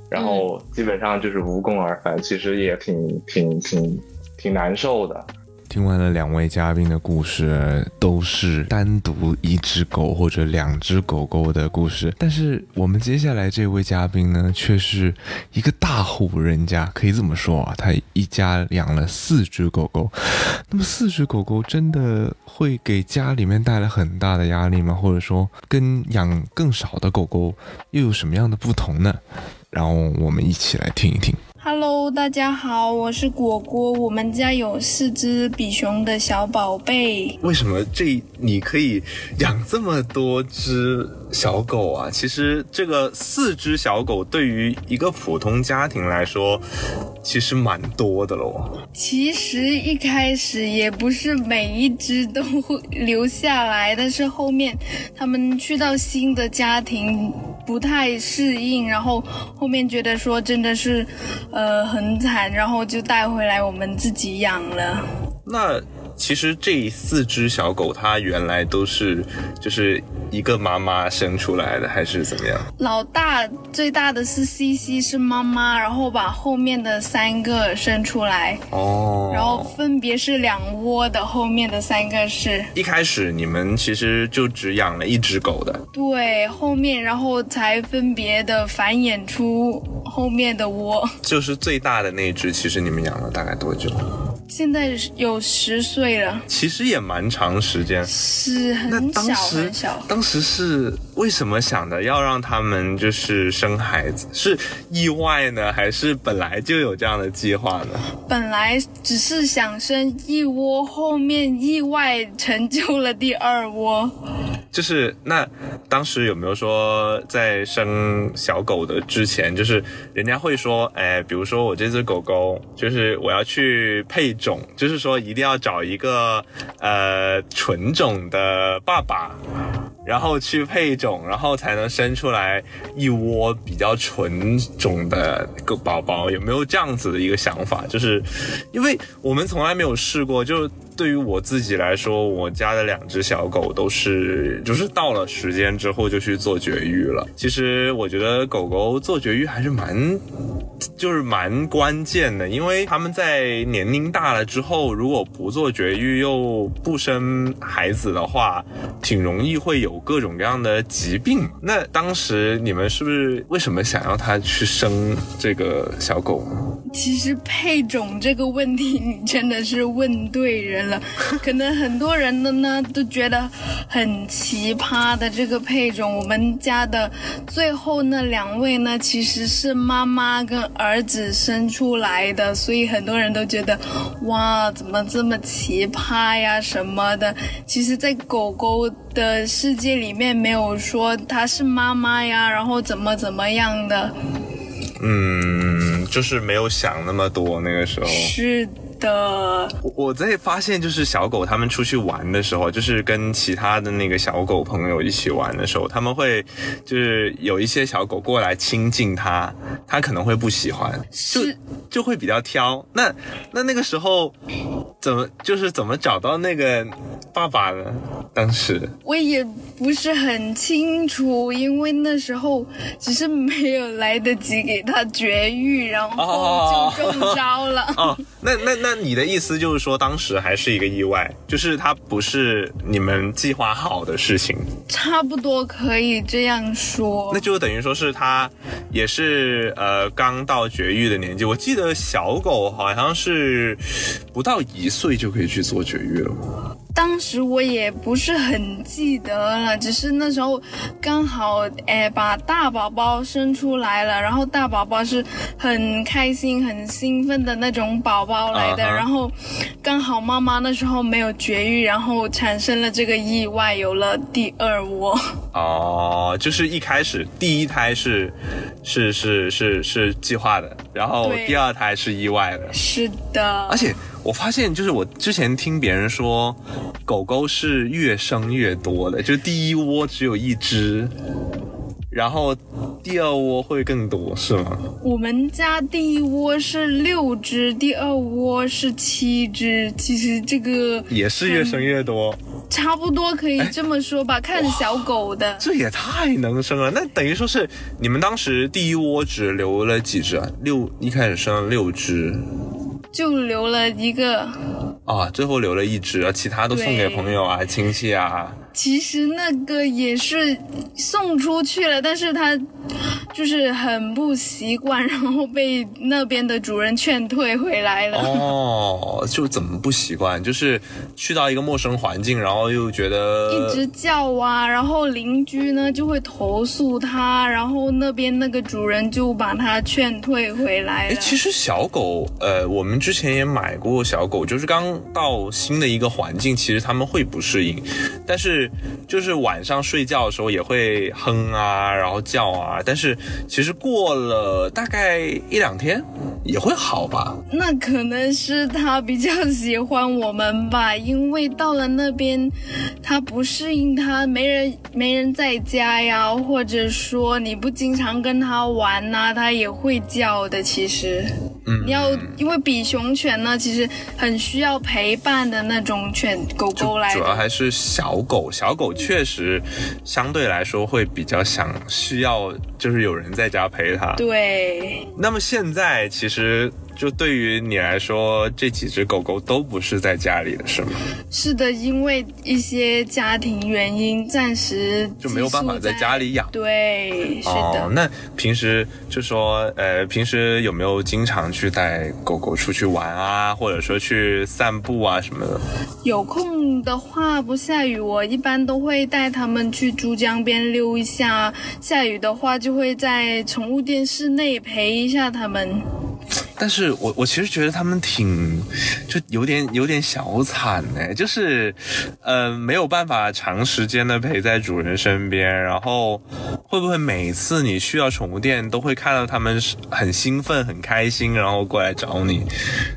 然后基本上就是无功而返，其实也挺挺挺挺难受的。听完了两位嘉宾的故事，都是单独一只狗或者两只狗狗的故事。但是我们接下来这位嘉宾呢，却是一个大户人家，可以这么说啊，他一家养了四只狗狗。那么四只狗狗真的会给家里面带来很大的压力吗？或者说，跟养更少的狗狗又有什么样的不同呢？然后我们一起来听一听。Hello，大家好，我是果果。我们家有四只比熊的小宝贝。为什么这你可以养这么多只小狗啊？其实这个四只小狗对于一个普通家庭来说，其实蛮多的喽。其实一开始也不是每一只都会留下来，但是后面他们去到新的家庭不太适应，然后后面觉得说真的是。呃，很惨，然后就带回来我们自己养了。那其实这四只小狗，它原来都是就是一个妈妈生出来的，还是怎么样？老大最大的是 C C 是妈妈，然后把后面的三个生出来，哦，然后分别是两窝的，后面的三个是一开始你们其实就只养了一只狗的，对后面，然后才分别的繁衍出后面的窝。就是最大的那只，其实你们养了大概多久？现在有十岁了，其实也蛮长时间。是很小很小。当时是为什么想的要让他们就是生孩子？是意外呢，还是本来就有这样的计划呢？本来只是想生一窝，后面意外成就了第二窝。就是那当时有没有说在生小狗的之前，就是人家会说，哎，比如说我这只狗狗，就是我要去配种，就是说一定要找一个呃纯种的爸爸。然后去配种，然后才能生出来一窝比较纯种的个宝宝，有没有这样子的一个想法？就是因为我们从来没有试过，就对于我自己来说，我家的两只小狗都是，就是到了时间之后就去做绝育了。其实我觉得狗狗做绝育还是蛮，就是蛮关键的，因为它们在年龄大了之后，如果不做绝育又不生孩子的话，挺容易会有有各种各样的疾病。那当时你们是不是为什么想要它去生这个小狗？其实配种这个问题，你真的是问对人了。可能很多人的呢都觉得很奇葩的这个配种。我们家的最后那两位呢，其实是妈妈跟儿子生出来的，所以很多人都觉得，哇，怎么这么奇葩呀什么的。其实，在狗狗的世界里面，没有说她是妈妈呀，然后怎么怎么样的。嗯，就是没有想那么多，那个时候。是的。我我在发现，就是小狗它们出去玩的时候，就是跟其他的那个小狗朋友一起玩的时候，他们会就是有一些小狗过来亲近它，它可能会不喜欢，就是就会比较挑。那那那个时候怎么就是怎么找到那个爸爸呢？当时我也不是很清楚，因为那时候只是没有来得及给它绝育，然后就中招了。哦，那那那你的意思就是说，当时还是一个意外，就是它不是你们计划好的事情，差不多可以这样说。那就等于说是它也是呃刚到绝育的年纪。我记得小狗好像是不到一岁就可以去做绝育了。当时我也不是很记得了，只是那时候刚好哎把大宝宝生出来了，然后大宝宝是很开心、很兴奋的那种宝宝来的，然后刚好妈妈那时候没有绝育，然后产生了这个意外，有了第二窝。哦，就是一开始第一胎是是是是是计划的，然后第二胎是意外的。是的，而且我发现，就是我之前听别人说，狗狗是越生越多的，就是第一窝只有一只，然后第二窝会更多，是吗？我们家第一窝是六只，第二窝是七只。其实这个也是越生越多，差不多可以这么说吧，看小狗的。这也太能生了。那等于说是你们当时第一窝只留了几只啊？六，一开始生了六只就留了一个。啊，最后留了一只，啊，其他都送给朋友啊、亲戚啊。其实那个也是送出去了，但是他就是很不习惯，然后被那边的主人劝退回来了。哦，就怎么不习惯？就是去到一个陌生环境，然后又觉得一直叫啊，然后邻居呢就会投诉他，然后那边那个主人就把他劝退回来哎，了。其实小狗，呃，我们之前也买过小狗，就是刚到新的一个环境，其实他们会不适应，但是就是晚上睡觉的时候也会哼啊，然后叫啊，但是其实过了大概一两天也会好吧？那可能是他比较喜欢我们吧，因为到了那边，他不适应他，没人没人在家呀，或者说你不经常跟他玩呐、他也会叫的。其实嗯你要因为比熊犬呢，其实很需要陪伴的那种犬狗狗来。主要还是小狗，小狗确实相对来说会比较想需要，就是有人在家陪它。对，那么现在其实就对于你来说，这几只狗狗都不是在家里的，是吗？是的，因为一些家庭原因，暂时就没有办法在家里养。对，是的。哦，那平时就说，呃，平时有没有经常去带狗狗出去玩啊，或者说去散步啊什么的？有空的话，不下雨，我一般都会带它们去珠江边溜一下；下雨的话，就会在宠物店室内陪一下它们。但是我我其实觉得他们挺就有点有点小惨呢，就是呃没有办法长时间的陪在主人身边，然后会不会每次你去到宠物店都会看到他们很兴奋很开心，然后过来找你？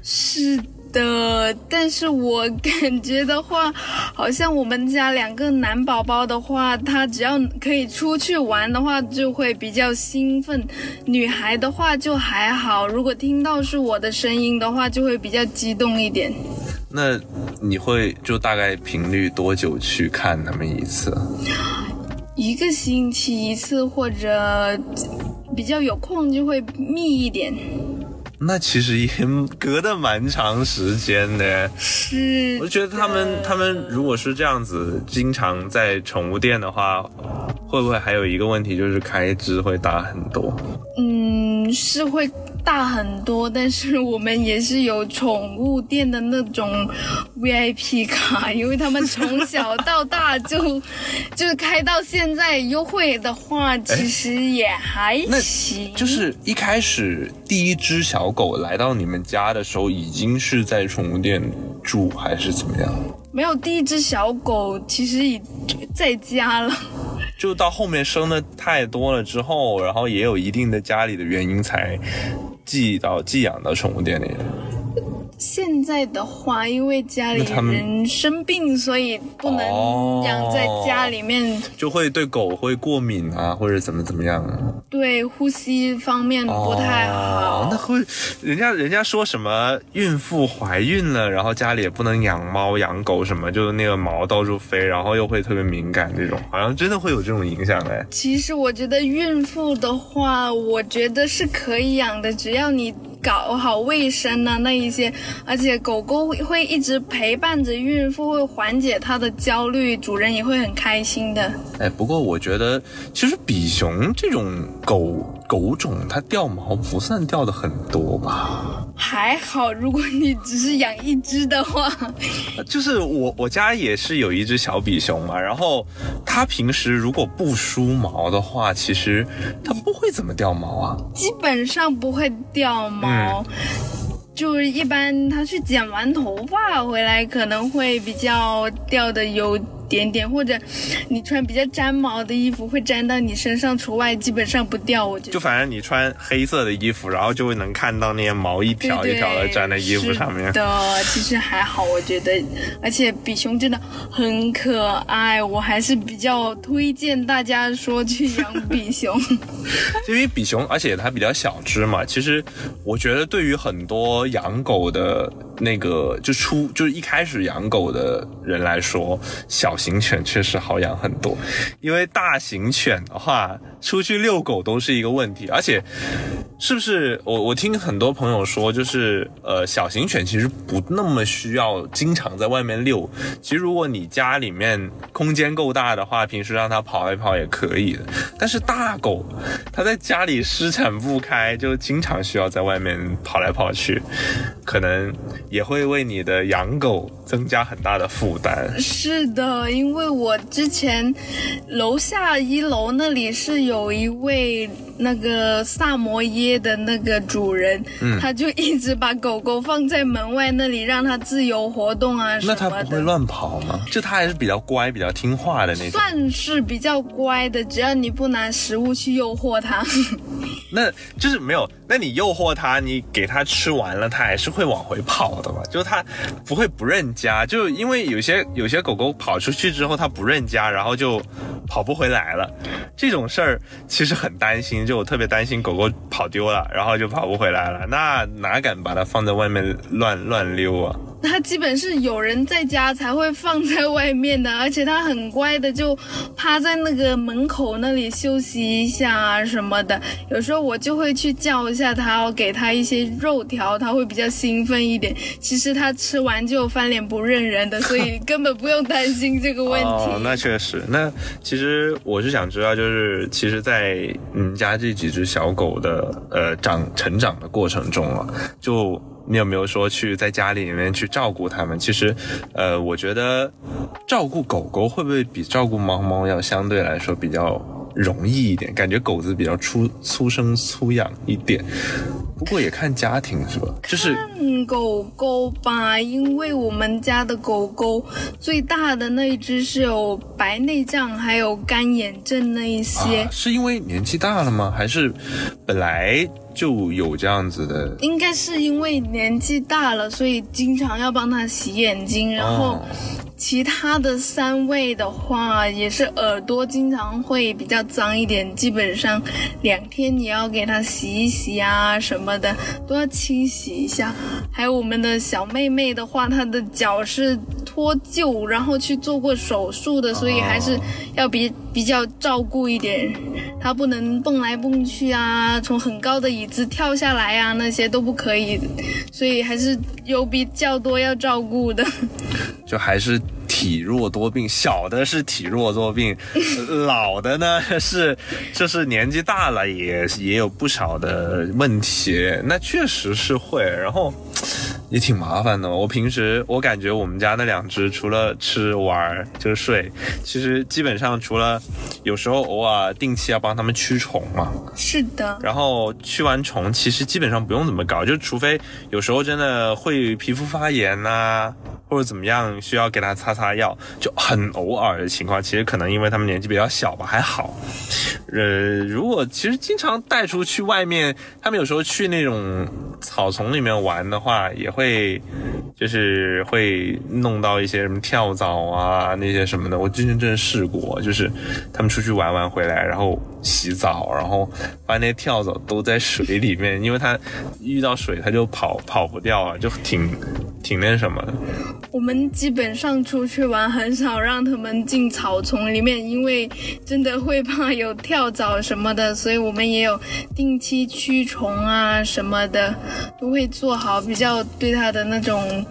是的，但是我感觉的话，好像我们家两个男宝宝的话，他只要可以出去玩的话，就会比较兴奋；女孩的话就还好，如果听到是我的声音的话，就会比较激动一点。那你会就大概频率多久去看他们一次？一个星期一次，或者比较有空就会密一点。那其实也隔得蛮长时间的。是，我觉得他们他们如果是这样子，经常在宠物店的话，会不会还有一个问题，就是开支会大很多？嗯，是会大很多，但是我们也是有宠物店的那种 VIP 卡，因为他们从小到大就 就是开到现在，优惠的话其实也还行。就是一开始第一只小狗来到你们家的时候，已经是在宠物店住，还是怎么样？没有第一只小狗，其实已在家了。就到后面生的太多了之后，然后也有一定的家里的原因，才寄到寄养的宠物店里。现在的话，因为家里人生病，所以不能哦养在家里面，就会对狗会过敏啊，或者怎么怎么样啊？对呼吸方面不太好。哦、那会，人家人家说什么孕妇怀孕了，然后家里也不能养猫养狗什么，就是那个毛到处飞，然后又会特别敏感这种，好像真的会有这种影响哎。其实我觉得孕妇的话，我觉得是可以养的，只要你搞好卫生啊那一些，而且狗狗会一直陪伴着孕妇，会缓解她的焦虑，主人也会很开心的。哎，不过我觉得其实比熊这种狗狗种，它掉毛不算掉的很多吧。还好，如果你只是养一只的话，就是我我家也是有一只小比熊嘛，然后它平时如果不梳毛的话，其实它不会怎么掉毛啊。基本上不会掉毛。就是一般它去剪完头发回来，可能会比较掉的有点点，或者你穿比较粘毛的衣服会粘到你身上，除外基本上不掉。我觉得就反正你穿黑色的衣服，然后就会能看到那些毛一条一条的粘在衣服上面。是的，其实还好，我觉得，而且比熊真的很可爱，我还是比较推荐大家说去养比熊。因为比熊，而且它比较小只嘛，其实我觉得对于很多养狗的那个就初就是一开始养狗的人来说，小小型犬确实好养很多。因为大型犬的话，出去遛狗都是一个问题，而且是不是我我听很多朋友说，就是呃小型犬其实不那么需要经常在外面遛。其实如果你家里面空间够大的话，平时让它跑一跑也可以的。但是大狗它在家里施展不开，就经常需要在外面跑来跑去，可能也会为你的养狗增加很大的负担。是的，因为我之前楼下一楼那里是有一位那个萨摩耶的那个主人，嗯他就一直把狗狗放在门外那里，让它自由活动啊什么的。那它不会乱跑吗？就它还是比较乖、比较听话的那种。算是比较乖的，只要你不拿食物去诱惑它。那就是没有。那你诱惑它，你给它吃完了，它还是会往回跑的嘛？就它不会不认家，就因为有些有些狗狗跑出去之后，它不认家，然后就跑不回来了。这种事儿其实很担心，就我特别担心狗狗跑丢了，然后就跑不回来了，那哪敢把它放在外面乱乱溜啊？它基本是有人在家才会放在外面的，而且它很乖的，就趴在那个门口那里休息一下啊什么的。有时候我就会去叫一下它，给它一些肉条，它会比较兴奋一点。其实它吃完就翻脸不认人的，所以 根本不用担心这个问题。哦，那确实。那其实我是想知道，就是其实，在你们家这几只小狗的呃长成长的过程中啊，就。你有没有说去在家里面去照顾它们？其实，呃，我觉得照顾狗狗会不会比照顾猫猫要相对来说比较容易一点？感觉狗子比较粗粗生粗养一点。不过也看家庭是吧？就是狗狗吧，因为我们家的狗狗最大的那一只是有白内障还有干眼症那一些。是因为年纪大了吗？还是本来？就有这样子的，应该是因为年纪大了，所以经常要帮他洗眼睛，然后。其他的三位的话，也是耳朵经常会比较脏一点，基本上两天也要给它洗一洗啊什么的，都要清洗一下。还有我们的小妹妹的话，她的脚是脱臼，然后去做过手术的，所以还是要比比较照顾一点。她不能蹦来蹦去啊，从很高的椅子跳下来啊，那些都不可以，所以还是有比较多要照顾的。就还是。体弱多病，小的是体弱多病，老的呢是就是年纪大了也也有不少的问题，那确实是会，然后 也挺麻烦的。我平时我感觉我们家那两只除了吃玩就是睡，其实基本上除了有时候偶尔定期要帮他们驱虫嘛，是的。然后驱完虫，其实基本上不用怎么搞，就除非有时候真的会皮肤发炎呐。或者怎么样，需要给它擦擦药，就很偶尔的情况。其实可能因为他们年纪比较小吧，还好。呃，如果其实经常带出去外面，他们有时候去那种草丛里面玩的话，话也会就是会弄到一些什么跳蚤啊那些什么的。我真真正试过，就是他们出去玩玩回来，然后洗澡，然后发现那跳蚤都在水里面，因为它遇到水它就跑跑不掉啊，就挺挺那什么的。我们基本上出去玩很少让他们进草丛里面，因为真的会怕有跳蚤什么的，所以我们也有定期驱虫啊什么的，都会做好比较对它的那种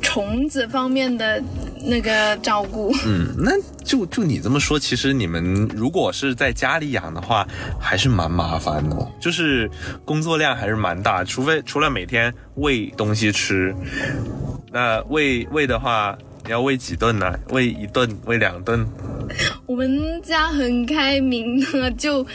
虫子方面的那个照顾。嗯，那就就你这么说，其实你们如果是在家里养的话，还是蛮麻烦的，就是工作量还是蛮大，除非除了每天喂东西吃。那喂喂的话，你要喂几顿呢？喂一顿，喂两顿？我们家很开明的，就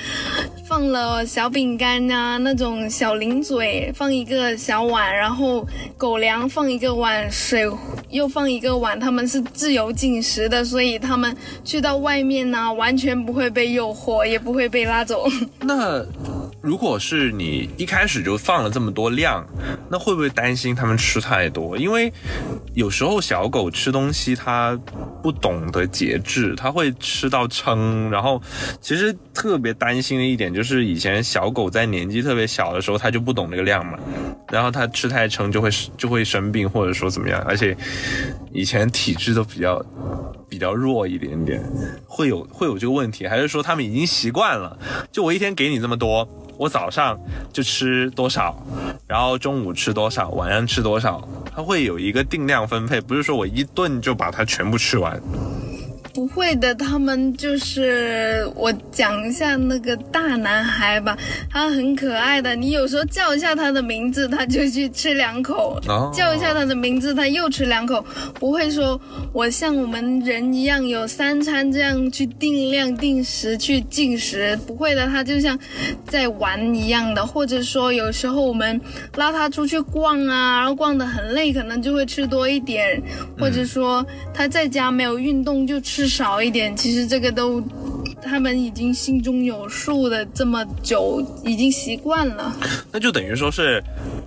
放了小饼干啊，那种小零嘴，放一个小碗，然后狗粮放一个碗，水又放一个碗，他们是自由进食的，所以他们去到外面呢，完全不会被诱惑，也不会被拉走。那。如果是你一开始就放了这么多量，那会不会担心它们吃太多？因为有时候小狗吃东西它不懂得节制，它会吃到撑。然后其实特别担心的一点就是，以前小狗在年纪特别小的时候，它就不懂那个量嘛，然后它吃太撑就会就会生病，或者说怎么样。而且以前体质都比较比较弱一点点，会有会有这个问题，还是说他们已经习惯了？就我一天给你这么多。我早上就吃多少，然后中午吃多少，晚上吃多少，它会有一个定量分配，不是说我一顿就把它全部吃完。不会的，他们就是我讲一下那个大男孩吧，他很可爱的。你有时候叫一下他的名字，他就去吃两口；叫一下他的名字，他又吃两口。不会说我像我们人一样有三餐这样去定量定时去进食，不会的，他就像在玩一样的。或者说有时候我们拉他出去逛啊，然后逛得很累，可能就会吃多一点；或者说他在家没有运动就吃。少一点，其实这个都他们已经心中有数的这么久，已经习惯了。那就等于说是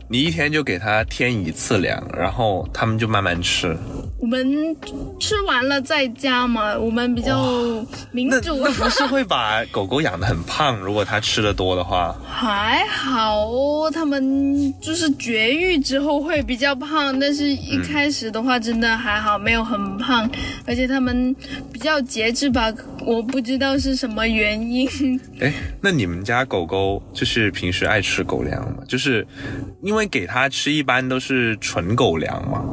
你一天就给它添一次粮，然后他们就慢慢吃。我们吃完了再加嘛，我们比较民主。那不是会把狗狗养得很胖？如果它吃的多的话，还好，他们就是绝育之后会比较胖，但是一开始的话真的还好，没有很胖，而且他们比较节制吧，我不知道是什么原因。哎，那你们家狗狗就是平时爱吃狗粮吗？就是因为给它吃一般都是纯狗粮嘛。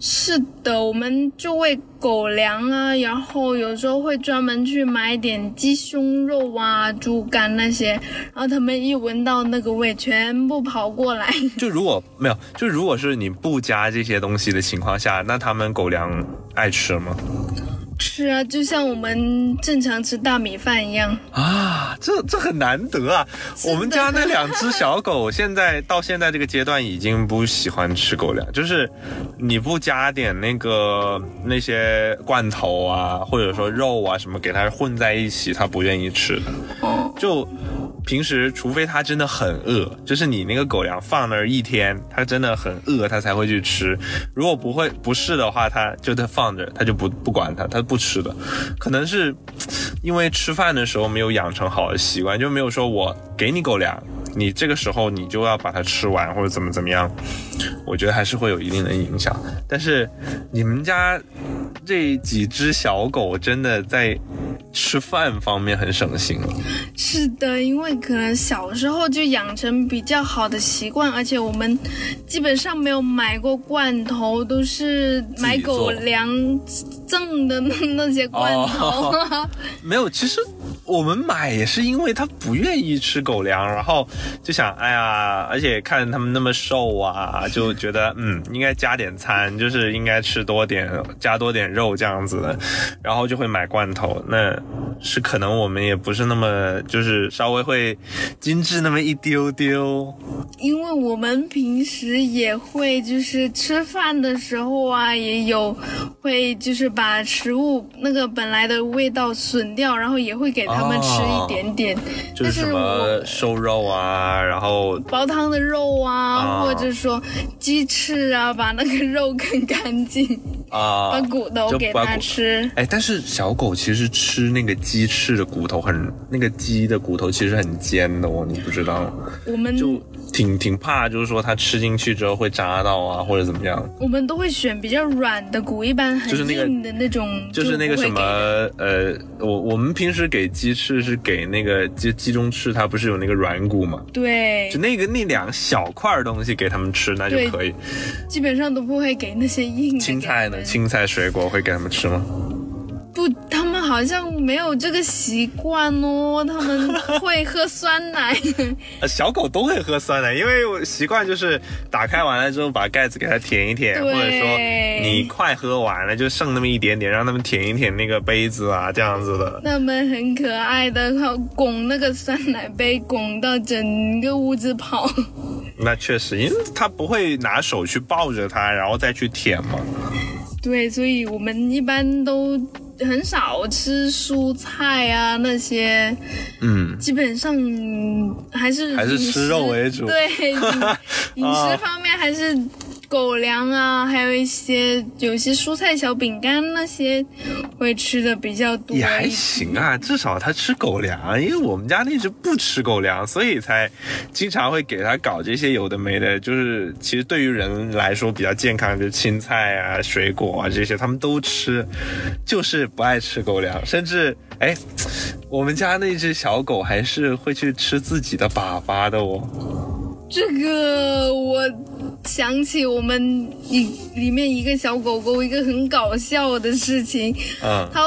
是的，我们就喂狗粮啊，然后有时候会专门去买点鸡胸肉啊、猪肝那些，然后它们一闻到那个味，全部跑过来。就如果没有，就如果是你不加这些东西的情况下，那它们狗粮爱吃吗？吃啊，就像我们正常吃大米饭一样。啊，这这很难得啊！我们家那两只小狗现在到现在这个阶段已经不喜欢吃狗粮，就是你不加点那个那些罐头啊，或者说肉啊什么给它混在一起，它不愿意吃的。哦，就平时，除非它真的很饿，就是你那个狗粮放那儿一天，它真的很饿，它才会去吃。如果不会不是的话，它就它放着，它就不不管它，它不吃的。可能是因为吃饭的时候没有养成好的习惯，就没有说我给你狗粮，你这个时候你就要把它吃完或者怎么怎么样。我觉得还是会有一定的影响。但是你们家这几只小狗真的在吃饭方面很省心了。是的，因为可能小时候就养成比较好的习惯，而且我们基本上没有买过罐头，都是买狗粮赠的那那些罐头。哦 没有，其实我们买也是因为它不愿意吃狗粮，然后就想，哎呀，而且看他们那么瘦啊，就觉得嗯，应该加点餐，就是应该吃多点，加多点肉这样子的，然后就会买罐头。那是可能我们也不是那么，就是稍微会精致那么一丢丢。因为我们平时也会就是吃饭的时候啊，也有会就是把食物那个本来的味道损掉，然后也会给他们吃一点点。就是什么瘦肉啊，然后煲汤的肉啊，啊。或者说鸡翅啊，把那个肉啃干净，啊，把骨头给它吃。哎，但是小狗其实吃那个鸡翅的骨头很，那个鸡的骨头其实很尖的哦，你不知道吗？我们就挺挺怕，就是说它吃进去之后会扎到啊，或者怎么样。我们都会选比较软的骨，一般很硬的那种就是那个什么呃，我我们平时给鸡翅是给那个鸡鸡中翅，它不是有那个软骨嘛？对就，那个那两小块东西给它们吃，那就可以。基本上都不会给那些硬的。青菜呢？青菜水果会给他们吃吗？不，他们好像没有这个习惯哦，他们会喝酸奶。呃，小狗都会喝酸奶，因为我习惯就是打开完了之后把盖子给它舔一舔，或者说你快喝完了就剩那么一点点，让他们舔一舔那个杯子啊，这样子的。他们很可爱的，靠拱那个酸奶杯，拱到整个屋子跑。那确实，因为它不会拿手去抱着它，然后再去舔嘛。对，所以我们一般都很少吃蔬菜啊那些，嗯，基本上还是还是吃肉为主。对，饮 饮食方面还是狗粮啊，还有一些有一些蔬菜小饼干那些会吃的比较多。也还行啊，至少它吃狗粮，因为我们家那只不吃狗粮，所以才经常会给它搞这些有的没的。就是其实对于人来说比较健康，就是青菜啊、水果啊这些，他们都吃，就是不爱吃狗粮。甚至哎，我们家那只小狗还是会去吃自己的粑粑的哦。这个我想起我们里里面一个小狗狗一个很搞笑的事情，嗯，它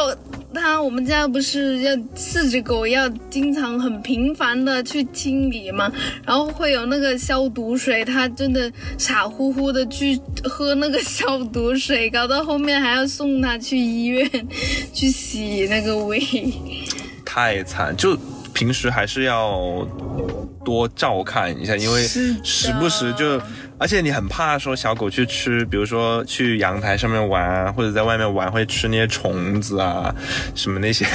它我们家不是要四只狗要经常很频繁的去清理嘛，然后会有那个消毒水，它真的傻乎乎的去喝那个消毒水，搞到后面还要送它去医院去洗那个胃。太惨，就平时还是要多照看一下，因为时不时就，而且你很怕说小狗去吃，比如说去阳台上面玩，或者在外面玩会吃那些虫子啊，什么那些，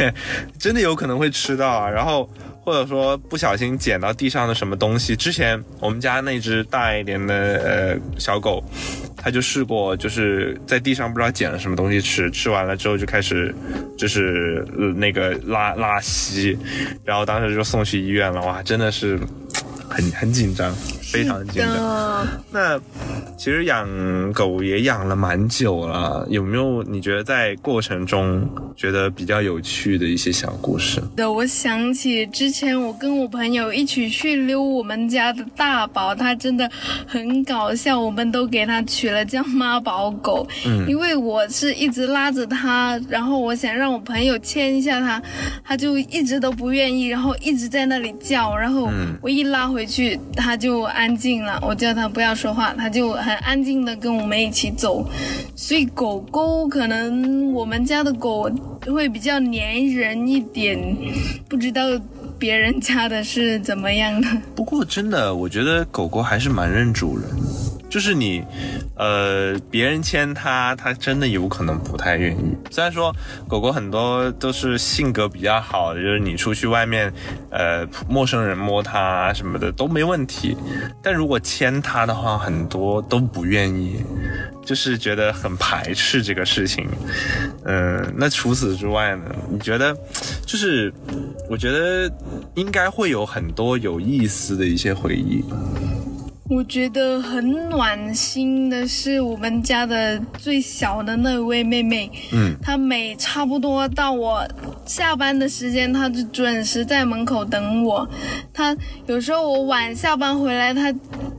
真的有可能会吃到啊。然后或者说不小心捡到地上的什么东西，之前我们家那只大一点的呃小狗，它就试过，就是在地上不知道捡了什么东西吃，吃完了之后就开始就是、那个拉拉稀，然后当时就送去医院了，哇，真的是很很紧张，非常紧张。的，那其实养狗也养了蛮久了，有没有你觉得在过程中觉得比较有趣的一些小故事？对，我想起之前我跟我朋友一起去溜我们家的大宝，它真的很搞笑，我们都给它取了叫妈宝狗，嗯因为我是一直拉着它，然后我想让我朋友牵一下它，它就一直都不愿意，然后一直在那里叫，然后嗯我一拉回去，它就安静了，我叫它不要说话，它就很安静的跟我们一起走，所以狗狗可能我们家的狗会比较粘人一点，不知道别人家的是怎么样的。不过真的，我觉得狗狗还是蛮认主人。就是你，呃，别人牵它，它真的有可能不太愿意。虽然说狗狗很多都是性格比较好，就是你出去外面，呃，陌生人摸它什么的都没问题，但如果牵它的话，很多都不愿意，就是觉得很排斥这个事情。嗯，那除此之外呢？你觉得，就是我觉得应该会有很多有意思的一些回忆。我觉得很暖心的是我们家的最小的那位妹妹，嗯，她每差不多到我下班的时间，她就准时在门口等我。她有时候我晚下班回来，她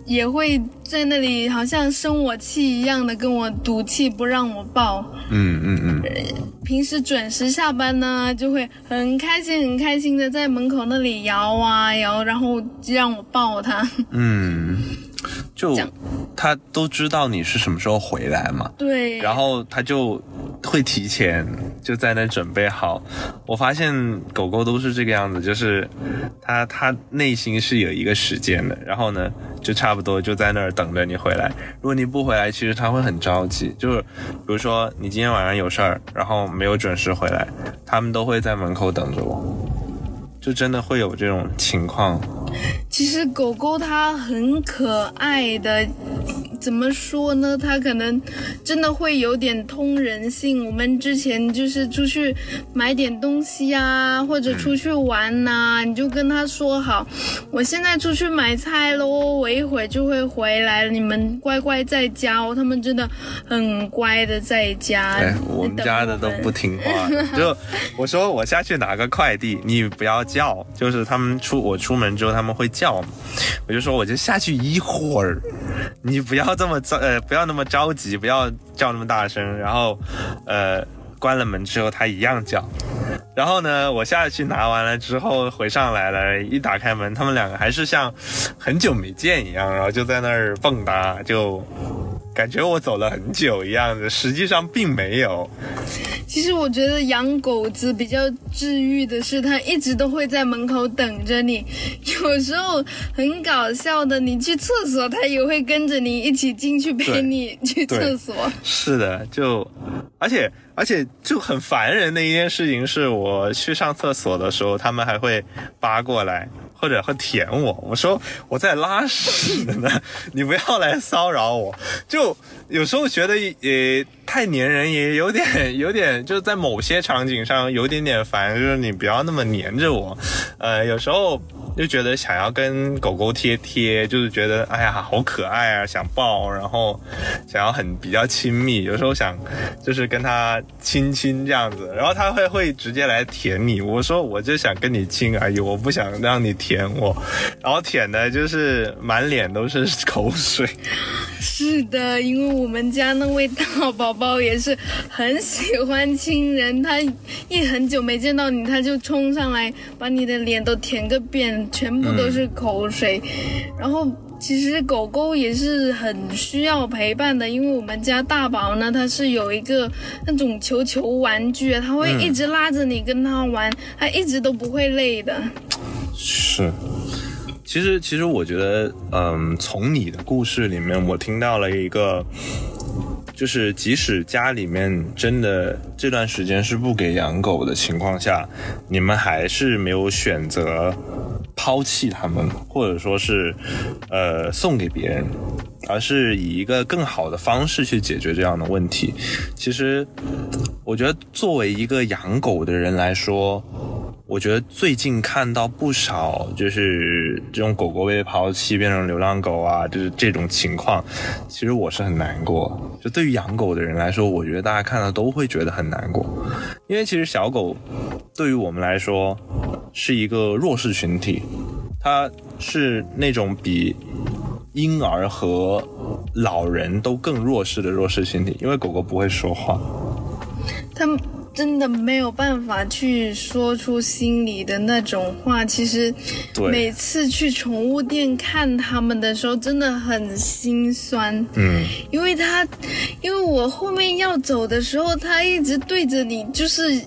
也会在那里好像生我气一样的跟我赌气，不让我抱。嗯嗯嗯，平时准时下班呢，就会很开心很开心的在门口那里摇啊摇，然后让我抱他。嗯，就他都知道你是什么时候回来嘛，对，然后他就会提前就在那准备好。我发现狗狗都是这个样子，就是它它内心是有一个时间的，然后呢就差不多就在那儿等着你回来。如果你不回来，其实它会很着急。就是比如说你今天晚上有事儿，然后没有准时回来，它们都会在门口等着我。就真的会有这种情况，其实狗狗它很可爱的，怎么说呢？它可能真的会有点通人性。我们之前就是出去买点东西啊，或者出去玩呐、你就跟它说好，我现在出去买菜喽，我一会儿就会回来，你们乖乖在家哦。它们真的很乖的在家。哎，我们家的都不听话，就我说我下去拿个快递，你不要叫，就是他们出我出门之后他们会叫嘛，我就说我就下去一会儿，你不要这么着呃不要那么着急，不要叫那么大声，然后呃关了门之后他一样叫。然后呢，我下去拿完了之后回上来了，一打开门，他们两个还是像很久没见一样，然后就在那儿蹦跶，就感觉我走了很久一样的，实际上并没有。其实我觉得养狗子比较治愈的是，它一直都会在门口等着你。有时候很搞笑的，你去厕所，它也会跟着你一起进去陪你 去厕所。是的，就而且而且就很烦人的一件事情是，我去上厕所的时候，他们还会扒过来。或者会舔我，我说我在拉屎呢，你不要来骚扰我。就有时候觉得也太粘人，也有点 有点，就是在某些场景上有点点烦，就是你不要那么粘着我。呃，有时候就觉得想要跟狗狗贴贴，就是觉得哎呀好可爱啊，想抱，然后想要很比较亲密，有时候想就是跟它亲亲这样子，然后它会会直接来舔你。我说我就想跟你亲而已，我不想让你舔我，然后舔的就是满脸都是口水。是的，因为我们家那位大宝宝也是很喜欢亲人，他一很久没见到你，他就冲上来把你的脸都舔个遍，全部都是口水。然后其实狗狗也是很需要陪伴的，因为我们家大宝呢，它是有一个那种球球玩具，它会一直拉着你跟它玩，它一直都不会累的。是，其实，其实我觉得，嗯，从你的故事里面，我听到了一个，就是即使家里面真的这段时间是不给养狗的情况下，你们还是没有选择抛弃它们，或者说是，呃，送给别人，而是以一个更好的方式去解决这样的问题。其实，我觉得作为一个养狗的人来说，我觉得最近看到不少就是这种狗狗被抛弃变成流浪狗啊，就是这种情况，其实我是很难过。就对于养狗的人来说，我觉得大家看到都会觉得很难过，因为其实小狗对于我们来说是一个弱势群体，它是那种比婴儿和老人都更弱势的弱势群体，因为狗狗不会说话。他们真的没有办法去说出心里的那种话。其实每次去宠物店看他们的时候，真的很心酸。嗯，因为他，因为我后面要走的时候，他一直对着你，就是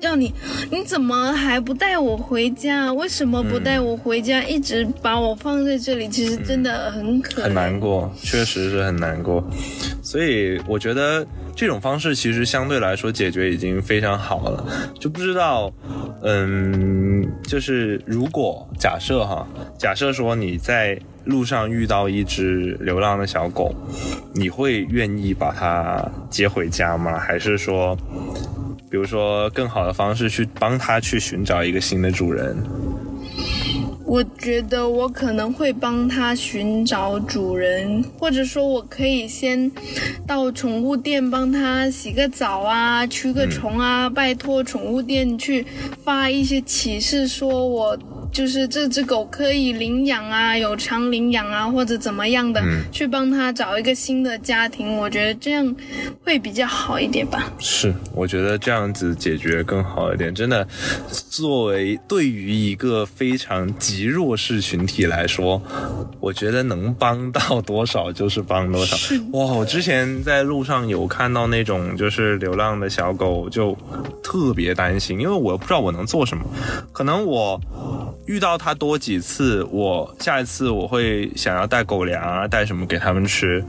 要你，你怎么还不带我回家？为什么不带我回家？一直把我放在这里，其实真的很可怜。很难过，确实是很难过。所以我觉得这种方式其实相对来说解决已经非常好了。就不知道，嗯，就是如果假设哈，假设说你在路上遇到一只流浪的小狗，你会愿意把它接回家吗？还是说，比如说更好的方式去帮它去寻找一个新的主人？我觉得我可能会帮它寻找主人，或者说我可以先到宠物店帮它洗个澡啊，驱个虫啊，拜托宠物店去发一些启示，说我就是这只狗可以领养啊，有偿领养啊，或者怎么样的，去帮它找一个新的家庭。我觉得这样会比较好一点吧。是，我觉得这样子解决更好一点。真的，作为对于一个非常极弱势群体来说，我觉得能帮到多少就是帮多少。哇，我之前在路上有看到那种就是流浪的小狗，就特别担心，因为我不知道我能做什么。可能我遇到它多几次，我下一次我会想要带狗粮啊，带什么给它们吃，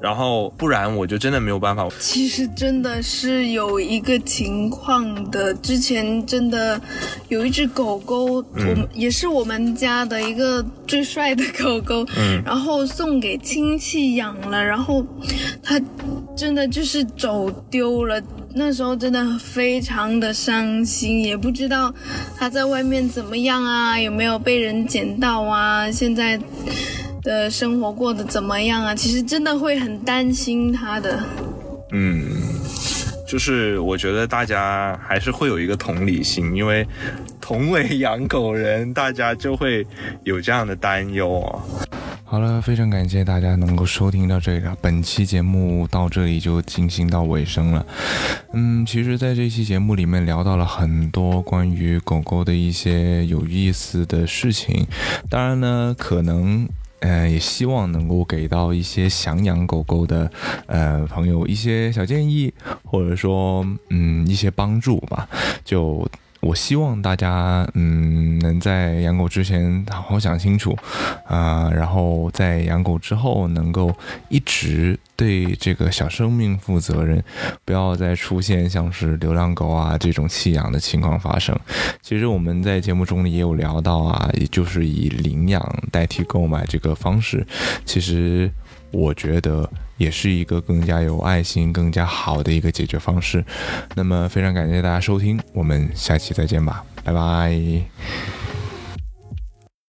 然后不然我就真的没有办法。其实真的是有一个情况的，之前真的有一只狗狗，我们也是我们家的一个最帅的狗狗，嗯然后送给亲戚养了，然后它真的就是走丢了。那时候真的非常的伤心，也不知道他在外面怎么样啊，有没有被人捡到啊，现在的生活过得怎么样啊？其实真的会很担心他的。嗯，就是我觉得大家还是会有一个同理心，因为同为养狗人，大家就会有这样的担忧啊。好了，非常感谢大家能够收听到这里了。本期节目到这里就进行到尾声了。嗯，其实，在这期节目里面聊到了很多关于狗狗的一些有意思的事情。当然呢，可能。呃，也希望能够给到一些想养狗狗的呃朋友一些小建议，或者说嗯一些帮助吧。就我希望大家嗯能在养狗之前好好想清楚，啊、然后在养狗之后能够一直对这个小生命负责任，不要再出现像是流浪狗啊这种弃养的情况发生。其实我们在节目中也有聊到啊，也就是以领养代替购买这个方式，其实我觉得也是一个更加有爱心、更加好的一个解决方式。那么非常感谢大家收听，我们下期再见吧，拜拜。